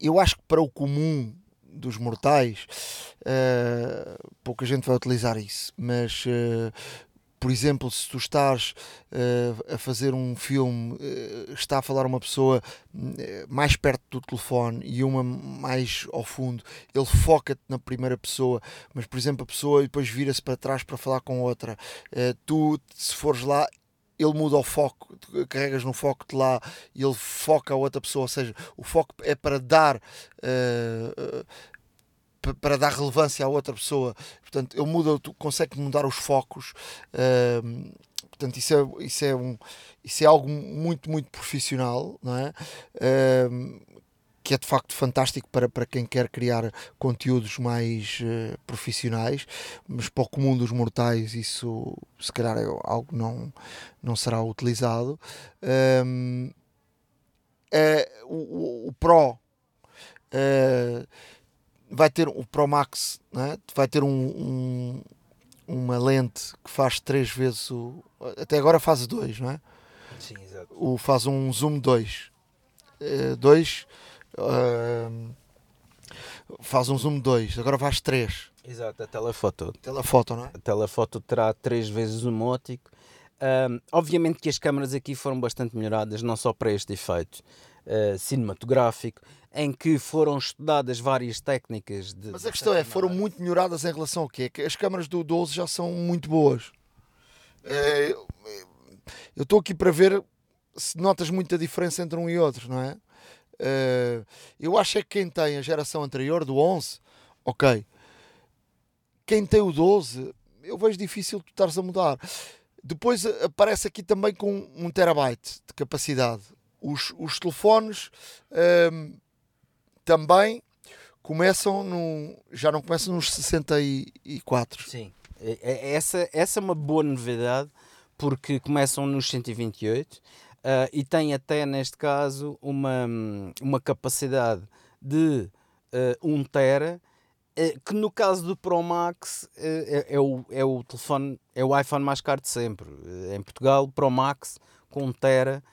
eu acho que para o comum dos mortais, uh, pouca gente vai utilizar isso, mas por exemplo, se tu estás uh, a fazer um filme, uh, está a falar uma pessoa uh, mais perto do telefone e uma mais ao fundo, ele foca-te na primeira pessoa, mas por exemplo, a pessoa depois vira-se para trás para falar com outra. tu, se fores lá, ele muda o foco, carregas no foco de lá e ele foca a outra pessoa, ou seja, o foco é para dar para dar relevância à outra pessoa. Portanto, ele muda, consegue mudar os focos. Uh, portanto, isso é, isso, é um, isso é algo muito, muito profissional, não é? Uh, que é de facto fantástico para, para quem quer criar conteúdos mais uh, profissionais, mas para o comum dos mortais isso se calhar é algo não, não será utilizado. Uh, o, o, Pro uh, vai ter o Pro Max, né? vai ter um, um, uma lente que faz três vezes o. Até agora faz dois, não é? Sim, exato. O, faz um zoom 2. 2 uh, faz um zoom 2, agora faz 3. Exato, a telefoto. Telefoto, não é? A telefoto terá três vezes o. Um, obviamente que as câmaras aqui foram bastante melhoradas, não só para este efeito uh, cinematográfico, em que foram estudadas várias técnicas de. Mas a questão é, foram muito melhoradas em relação ao quê? Que as câmaras do 12 já são muito boas. É, eu estou aqui para ver se notas muita diferença entre um e outro, não é? é? Eu acho é que quem tem a geração anterior, do 11, ok. Quem tem o 12, eu vejo difícil tu estares a mudar. Depois aparece aqui também com 1 terabyte de capacidade. Os, os telefones hum, também começam no. já não começam nos 64. Sim, essa, essa é uma boa novidade porque começam nos 128 uh, e tem até neste caso uma, uma capacidade de uh, 1 tera uh, que no caso do Pro Max é, é, o, é o telefone, é o iPhone mais caro de sempre. em Portugal, Pro Max com 1 tera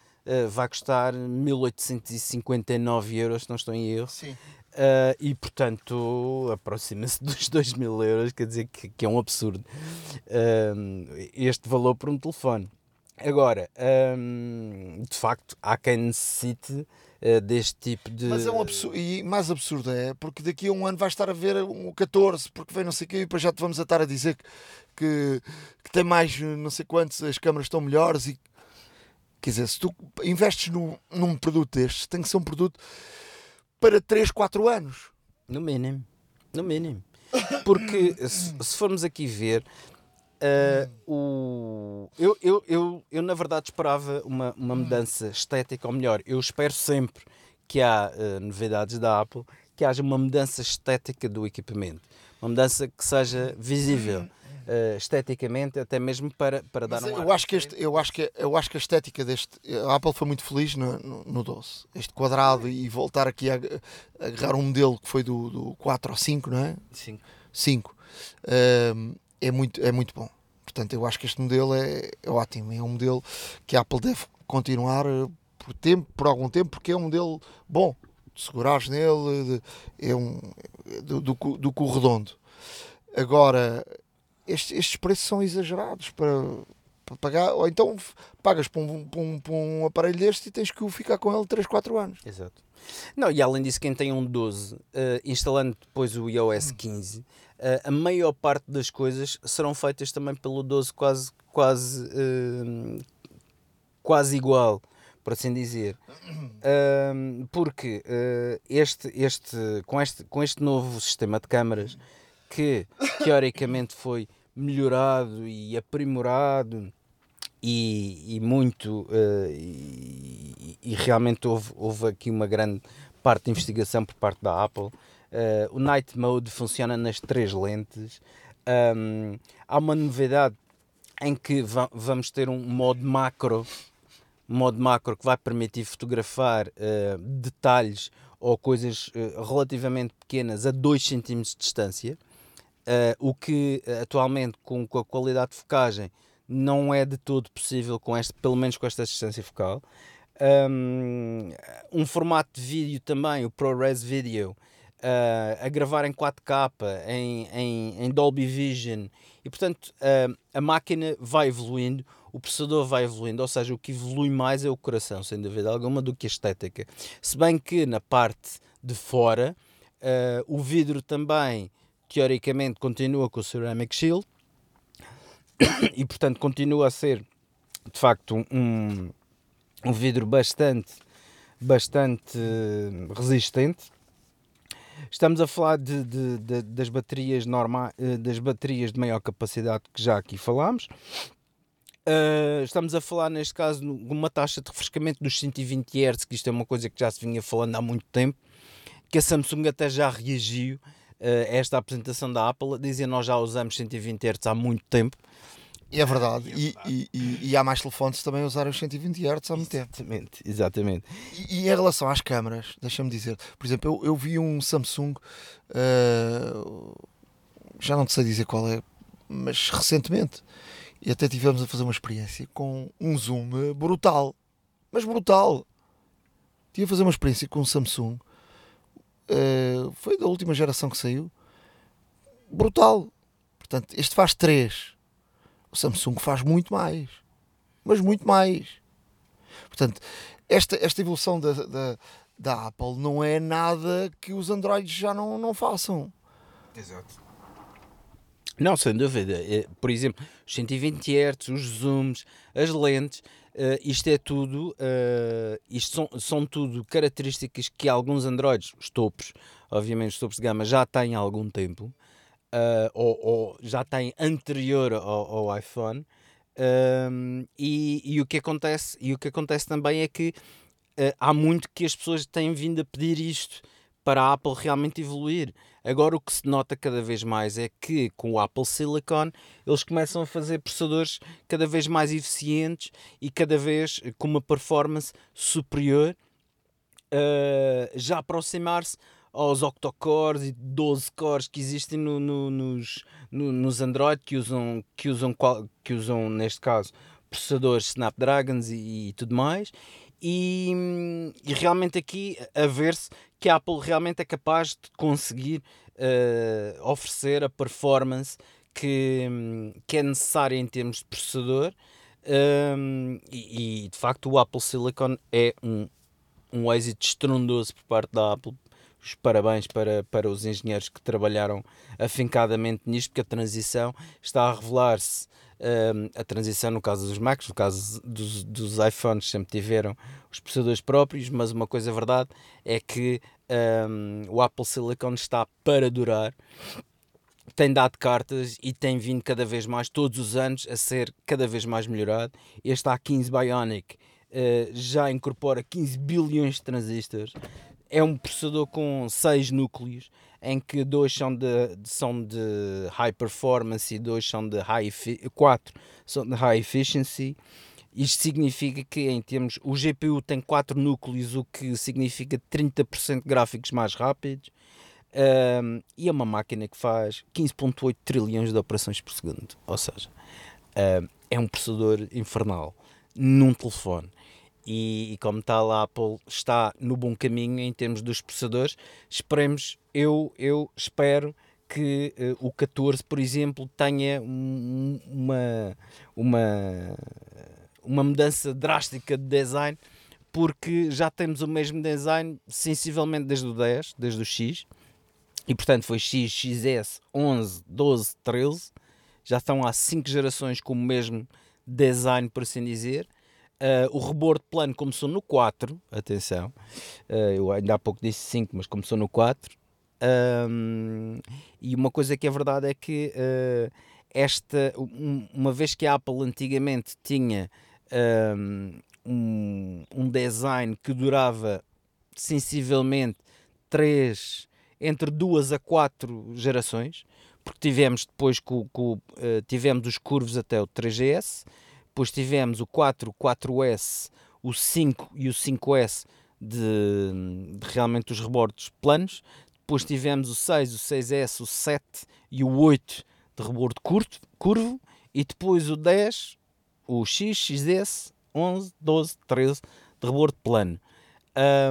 vai custar 1859 euros, se não estou em erro. Sim. Uh, e portanto aproxima-se dos 2 mil euros, quer dizer que, que é um absurdo uh, este valor por um telefone. Agora, um, de facto, há quem necessite uh, deste tipo de. Mas é um absurdo, e mais absurdo é porque daqui a um ano vais estar a ver um 14, porque vem não sei o quê, e depois já te vamos a estar a dizer que, que, que tem mais não sei quantos, as câmaras estão melhores e quer dizer, se tu investes no, num produto destes, tem que ser um produto para 3, 4 anos. No mínimo. No mínimo. Porque se, se formos aqui ver, uh, o, eu, eu, eu, eu na verdade esperava uma, uma mudança estética, ou melhor, eu espero sempre que há uh, novidades da Apple, que haja uma mudança estética do equipamento. Uma mudança que seja visível uh, esteticamente, até mesmo para, para dar um eu acho que este, eu acho que eu acho que a estética deste a Apple foi muito feliz no, no, no 12 este quadrado e voltar aqui a, a agarrar um modelo que foi do, do 4 ou 5 não é? Sim. 5 é muito é muito bom. Portanto eu acho que este modelo é, é ótimo. É um modelo que a Apple deve continuar eh, por tempo por algum tempo porque é um modelo bom de segurares nele de, é um do, do, do cu redondo. Agora estes, estes preços são exagerados para, para pagar, ou então pagas para um, para, um, para um aparelho deste e tens que ficar com ele 3, 4 anos. Exato. Não, e além disso, quem tem um 12, uh, instalando depois o iOS 15, uh, a maior parte das coisas serão feitas também pelo 12 quase, quase, uh, quase igual, por assim dizer. porque este, este, com, este, com este novo sistema de câmaras, que teoricamente foi melhorado e aprimorado e, e muito uh, e, e, realmente houve, houve aqui uma grande parte de investigação por parte da Apple. Uh, o Night Mode funciona nas três lentes. Um, há uma novidade em que va vamos ter um modo macro, modo macro que vai permitir fotografar uh, detalhes ou coisas relativamente pequenas a 2 cm de distância. Uh, o que uh, atualmente com, com, a qualidade de focagem não é de todo possível com este, pelo menos com esta distância focal. Um, um formato de vídeo também, o ProRes Video, uh, a gravar em 4K, em, em, em Dolby Vision, e portanto a máquina vai evoluindo, o processador vai evoluindo, ou seja, o que evolui mais é o coração, sem dúvida alguma, do que a estética. Se bem que na parte de fora, o vidro também teoricamente continua com o Ceramic Shield e portanto continua a ser de facto um, um vidro bastante bastante resistente. Estamos a falar de, de, de, das baterias normais das baterias de maior capacidade que já aqui falámos. Uh, estamos a falar neste caso uma taxa de refrescamento dos 120 Hz que isto é uma coisa que já se vinha falando há muito tempo que a Samsung até já reagiu esta apresentação da Apple, dizia nós já usamos 120 Hz há muito tempo. E é verdade, e, e, e, e, há mais telefones também a usar os 120 Hz há muito tempo. Exatamente, exatamente. E, em relação às câmaras, deixa-me dizer, por exemplo, eu, eu vi um Samsung, uh, já não sei dizer qual é, mas recentemente, e até tivemos a fazer uma experiência com um zoom brutal, mas brutal. Tive a fazer uma experiência com um Samsung Uh, foi da última geração que saiu. Brutal. Portanto, este faz 3. O Samsung faz muito mais. Mas muito mais. Portanto, esta, esta evolução da, da, da Apple não é nada que os Androids já não, não façam. Exato. Não, sem dúvida. É, por exemplo, os 120 Hz, os zooms, as lentes, Uh, isto é tudo, uh, isto são, são tudo características que alguns Androids, os topos, obviamente os topos de gama, já têm há algum tempo, uh, ou, ou, já têm anterior ao, ao iPhone. Ehm, e, e, o que acontece, e o que acontece também é que há muito que as pessoas têm vindo a pedir isto para a Apple realmente evoluir. Agora o que se nota cada vez mais é que com o Apple Silicon eles começam a fazer processadores cada vez mais eficientes e cada vez com uma performance superior, uh, já aproximar-se aos octocores e 12 cores que existem no, no, nos, no, nos Android que usam, que, usam, que usam neste caso processadores Snapdragons e, e tudo mais e, e, realmente aqui a ver-se que a Apple realmente é capaz de conseguir uh, oferecer a performance que, que é necessária em termos de processador. Um, ehm, e, e, de facto o Apple Silicon é um, um êxito estrondoso por parte da Apple. Os parabéns para, para os engenheiros que trabalharam afincadamente nisto, porque a transição está a revelar-se a transição no caso dos Macs, no caso dos, dos iPhones sempre tiveram os processadores próprios, mas uma coisa verdade é que um, o Apple Silicon está para durar tem dado cartas e tem vindo cada vez mais, todos os anos, a ser cada vez mais melhorado. Este A15 Bionic uh, já incorpora 15 bilhões de transistores. É um processador com 6 núcleos, em que dois são de, são de high performance e dois são de high 4 são de high efficiency. Isto significa que em termos o GPU tem 4 núcleos, o que significa 30% gráficos mais rápidos. Um, e é uma máquina que faz 15.8 trilhões de operações por segundo. Ou seja, um, é um processador infernal num telefone. E, e, como tal, a Apple está no bom caminho em termos dos processadores. Esperemos, eu, eu espero que uh, o 14, por exemplo, tenha um, uma, uma, uma mudança drástica de design, porque já temos o mesmo design sensivelmente desde o 10, desde o X e portanto foi X, XS, 11, 12, 13. Já estão há 5 gerações com o mesmo design, por assim dizer. Uh, o reboard plano começou no 4, atenção, uh, eu ainda há pouco disse 5, mas começou no 4. Um, e uma coisa que é verdade é que uh, esta, um, uma vez que a Apple antigamente tinha um, um design que durava sensivelmente 3, entre duas a quatro gerações, porque tivemos depois com, com, tivemos os curvos até o 3GS, depois tivemos o 4, o 4S, o 5 e o 5S de, de realmente os rebordos planos, depois tivemos o 6, o 6S, o 7 e o 8 de rebordo curto, curvo, e depois o 10, o X, XS, 11, 12, 13 de rebordo plano.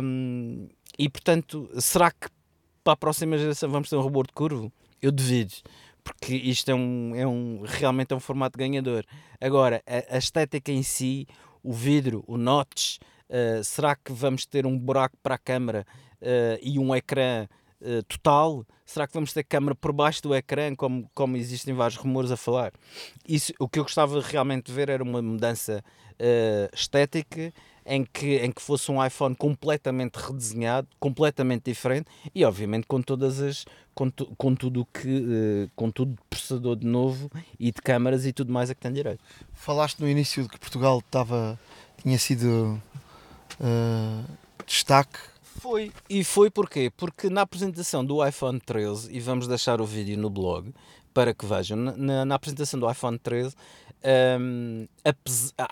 Um, e portanto, será que para a próxima geração vamos ter um de curvo? Eu devido, porque isto é um, é um realmente é um formato ganhador. Agora, a, a estética em si, o vidro, o notch, uh, será que vamos ter um buraco para a câmera uh, e um ecrã uh, total? Será que vamos ter câmera por baixo do ecrã, como, como existem vários rumores a falar? Isso, o que eu gostava realmente de ver era uma mudança estética em que, em que fosse um iPhone completamente redesenhado, completamente diferente e obviamente com todas as com, tu, com tudo que uh, com tudo de processador de novo e de câmaras e tudo mais a que tem direito. Falaste no início de que Portugal estava tinha sido uh, destaque foi, e foi porquê? Porque na apresentação do iPhone 13, e vamos deixar o vídeo no blog para que vejam, na, na apresentação do iPhone 13 um,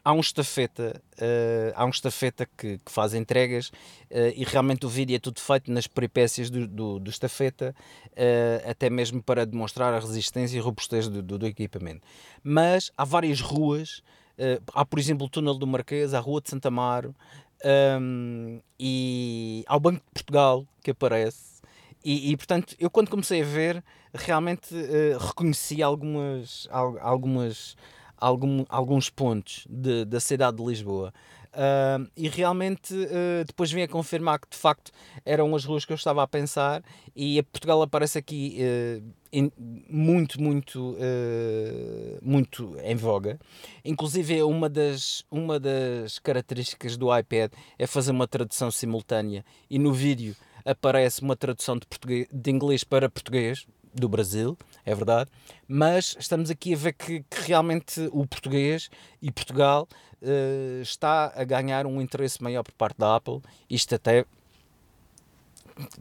há um estafeta, uh, há um estafeta que, que faz entregas uh, e realmente o vídeo é tudo feito nas peripécias do, do, do estafeta, uh, até mesmo para demonstrar a resistência e robustez do, do, do equipamento. Mas há várias ruas, há por exemplo o túnel do Marquês, a Rua de Santa Amaro um, e há o Banco de Portugal que aparece. E, e, portanto, eu quando comecei a ver, realmente reconheci algumas, algumas algum, alguns pontos de, da cidade de Lisboa. Uh, e realmente uh, depois vim a confirmar que de facto eram as ruas que eu estava a pensar e a Portugal aparece aqui uh, in, muito, muito, muito em voga. Inclusive uma das, uma das características do iPad é fazer uma tradução simultânea e no vídeo aparece uma tradução de, de inglês para português, do Brasil, é verdade, mas estamos aqui a ver que, que realmente o português e Portugal uh, está a ganhar um interesse maior por parte da Apple. Isto até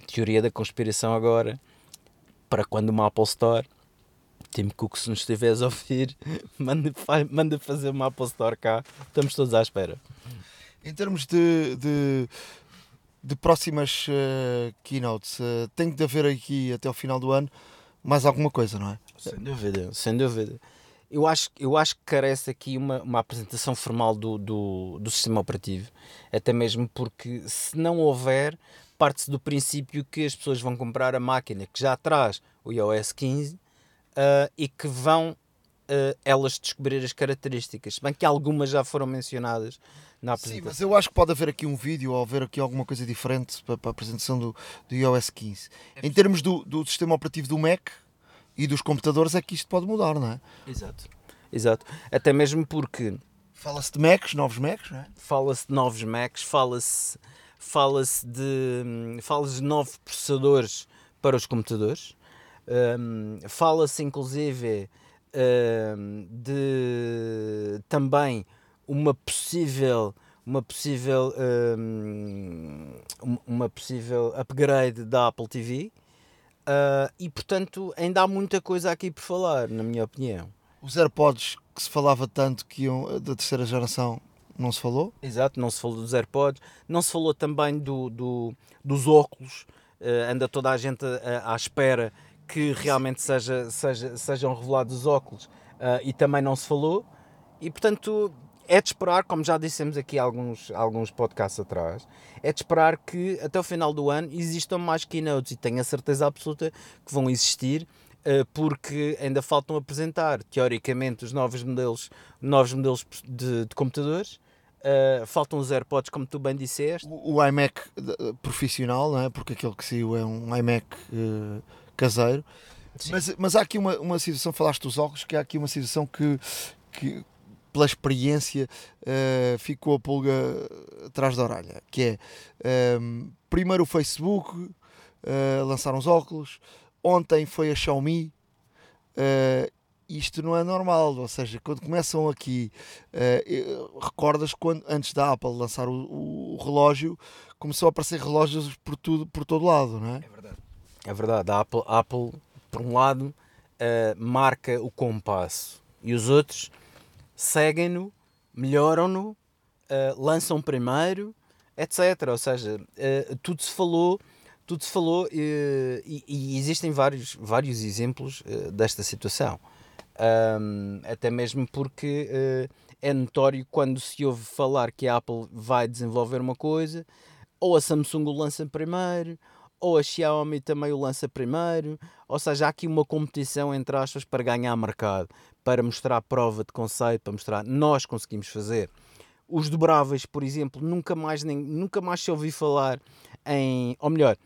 teoria da conspiração agora para quando uma Apple Store Tim Cook se nos estiveres a ouvir manda, manda fazer uma Apple Store cá estamos todos à espera em termos de, de, de próximas uh, keynotes uh, tem de haver aqui até o final do ano mais alguma coisa, não é? Sem dúvida, sem dúvida. Eu acho, eu acho que carece aqui uma, uma apresentação formal do, do, do sistema operativo, até mesmo porque se não houver, parte-se do princípio que as pessoas vão comprar a máquina que já traz o iOS 15 uh, e que vão uh, elas descobrir as características, se bem que algumas já foram mencionadas na apresentação. Sim, mas eu acho que pode haver aqui um vídeo ou haver aqui alguma coisa diferente para, para a apresentação do, do iOS 15. É em termos do, do sistema operativo do Mac e dos computadores, é que isto pode mudar, não é? Exato. Exato. Até mesmo porque. Fala-se de Macs, novos Macs, não é? Fala-se de novos Macs, fala-se fala de, fala de novos processadores para os computadores. Um, Fala-se inclusive um, de também uma possível uma possível um, uma possível upgrade da Apple TV uh, e portanto ainda há muita coisa aqui por falar na minha opinião. Os AirPods que se falava tanto que iam da terceira geração não se falou? Exato não se falou dos AirPods não se falou também do, do dos óculos uh, anda toda a gente à, à espera que realmente seja, seja, sejam revelados os óculos uh, e também não se falou e portanto é de esperar, como já dissemos aqui alguns, alguns podcasts atrás, é de esperar que até o final do ano existam mais keynotes e tenho a certeza absoluta que vão existir eh, porque ainda faltam apresentar teoricamente os novos modelos, novos modelos de, de computadores. Uh, faltam os AirPods, como tu bem disseste. O, o iMac profissional, não é? porque aquele que saiu é um iMac uh, caseiro. Mas, mas há aqui uma, uma situação, falaste dos óculos, que há aqui uma situação que, que pela experiência, uh, ficou a pulga atrás da orelha. Que é, um, ehm, primeiro o Facebook, uh, lançaram os óculos, ontem foi a Xiaomi, uh, isto não é normal, ou seja, quando começam aqui, uh, recordas quando antes da Apple lançar o, o, relógio, começou a aparecer relógios por tudo, por todo lado, não é? É verdade. É verdade. A Apple, Apple por um lado, uh, marca o compasso e os outros seguem-no, melhoram-no, uh, lançam primeiro, etc. Ou seja, uh, tudo se falou, tudo se falou uh, e, e, existem vários, vários exemplos desta situação. Um, até mesmo porque é notório quando se ouve falar que a Apple vai desenvolver uma coisa, ou a Samsung o lança primeiro, ou a Xiaomi também o lança primeiro, ou seja, há aqui uma competição entre aspas para ganhar mercado, para mostrar prova de conceito, para mostrar nós conseguimos fazer. Os dobráveis, por exemplo, nunca mais, nem, nunca mais se ouvi falar em. Ou melhor,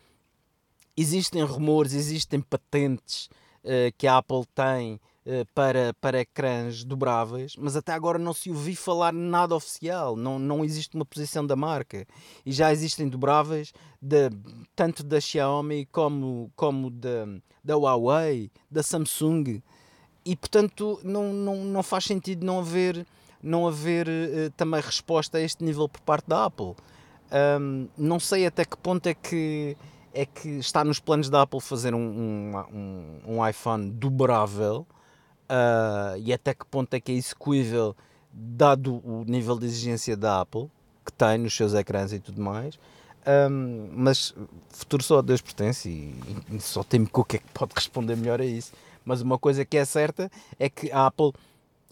existem rumores, existem patentes uh, que a Apple tem uh, para, para ecrãs dobráveis, mas até agora não se ouviu falar nada oficial, não, não existe uma posição da marca. E já existem dobráveis de, tanto da Xiaomi como, como da, da Huawei, da Samsung e portanto não, não, não faz sentido não haver, não haver uh, também resposta a este nível por parte da Apple. Um, não sei até que ponto é que, é que está nos planos da Apple fazer um, um, um iPhone dobrável uh, e até que ponto é que é execuível dado o nível de exigência da Apple que tem nos seus ecrãs e tudo mais. Um, mas futuro só a Deus pertence e, e só temo que o que é que pode responder melhor a isso. Mas uma coisa que é certa é que a Apple,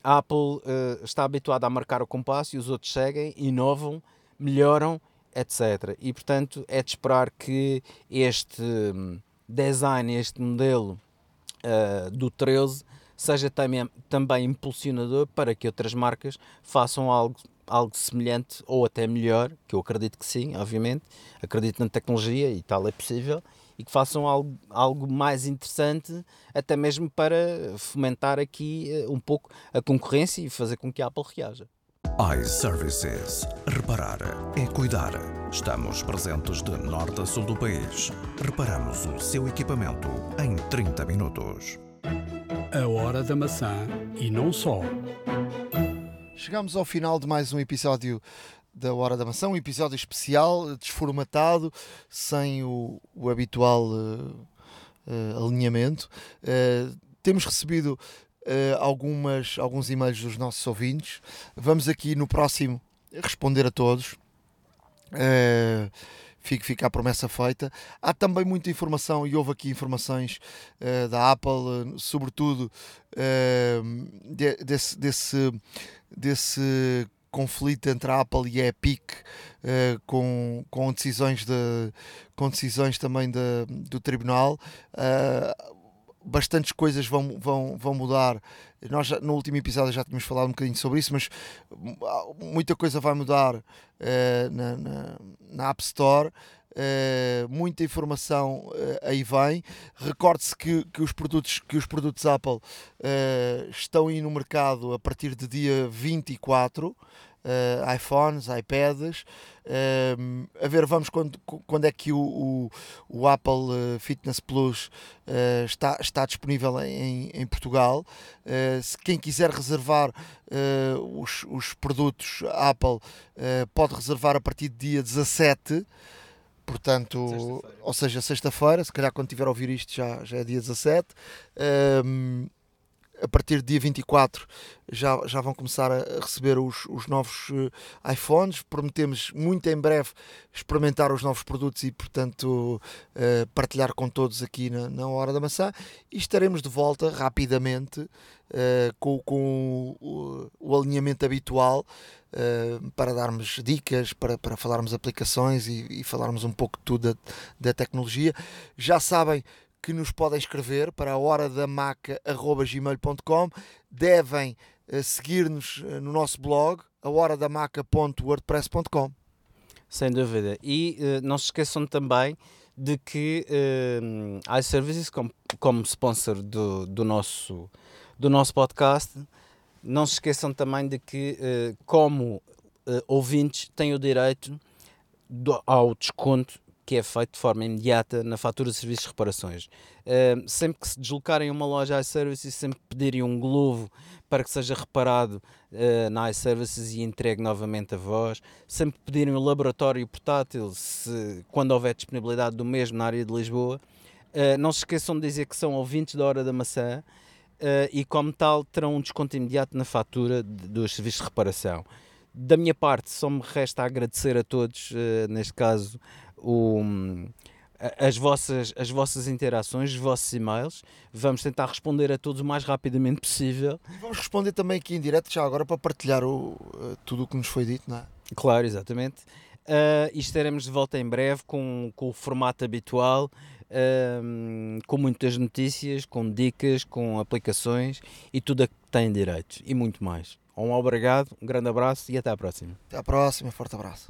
a Apple uh, está habituada a marcar o compasso e os outros seguem, inovam, melhoram, etc. E portanto é de esperar que este hum, design, este modelo uh, do 13 seja também, também impulsionador para que outras marcas façam algo, algo semelhante ou até melhor, que eu acredito que sim, obviamente, acredito na tecnologia e tal é possível, e que façam algo, algo mais interessante, até mesmo para fomentar aqui uh, um pouco a concorrência e fazer com que a Apple reaja. iServices. Reparar é cuidar. Estamos presentes de norte a sul do país. Reparamos o seu equipamento em 30 minutos. A hora da maçã e não só. Chegamos ao final de mais um episódio da Hora da Maçã, um episódio especial, desformatado, sem o, o habitual uh, uh, alinhamento. Uh, temos recebido algumas, alguns e-mails dos nossos ouvintes. Vamos aqui no próximo responder a todos. Uh, fica, a promessa feita. Há também muita informação, e houve aqui informações uh, da Apple, sobretudo uh, de, desse, desse, desse conflito entre a Apple e a Epic uh, com, com decisões de, com decisões também de, do tribunal uh, bastantes coisas vão, vão, vão mudar nós já, no último episódio já tínhamos falado um bocadinho sobre isso mas muita coisa vai mudar uh, na, na, na App Store Uh, muita informação uh, aí vem. Recorde-se que, que, os produtos, que os produtos Apple estão aí no mercado a partir de dia 24. Uh, iPhones, iPads. Uh, a ver, vamos quando, quando é que o, o, o Apple Fitness Plus uh, está, está disponível em, em Portugal. Uh, se quem quiser reservar os, os produtos Apple pode reservar a partir do dia 17 portanto, ou seja, sexta-feira, se calhar quando tiver a ouvir isto já, já é dia 17. Um, a partir do dia 24 já, já vão começar a receber os, os novos uh, iPhones. Prometemos muito em breve experimentar os novos produtos e, portanto, uh, partilhar com todos aqui na, na Hora da Maçã. E estaremos de volta rapidamente uh, com, com o, o, alinhamento habitual para darmos dicas, para, para falarmos aplicações e, e falarmos um pouco de tudo da, da tecnologia. Já sabem que nos podem escrever para a hora da maca.gmail.com. Devem uh, seguir-nos uh, no nosso blog, a horadamaca.wordpress.com. Sem dúvida. E uh, não se esqueçam também de que uh, iServices, como, como sponsor do, do, nosso, do nosso podcast, não se esqueçam também de que, como ouvintes, têm o direito do, ao desconto que é feito de forma imediata na fatura de serviços de reparações. Uh, sempre que se deslocarem a uma loja iServices, sempre pedirem um globo para que seja reparado uh, na iServices e entregue novamente a vós. Sempre pedirem um laboratório portátil, se, quando houver disponibilidade do mesmo na área de Lisboa. Uh, não se esqueçam de dizer que são ouvintes da Hora da Maçã e, como tal, terão um desconto imediato na fatura dos serviços de reparação. Da minha parte, só me resta agradecer a todos, neste caso, o, as, vossas, as vossas interações, os vossos e-mails. Vamos tentar responder a todos o mais rapidamente possível. Vamos responder também aqui em direto, já agora, para partilhar o, eh, tudo o que nos foi dito, não é? Claro, exatamente. Uh, e estaremos de volta em breve com, com o formato habitual, com muitas notícias, com dicas, com aplicações e tudo a que tem direito e muito mais. Um obrigado, um grande abraço e até à próxima. Até à próxima, forte abraço.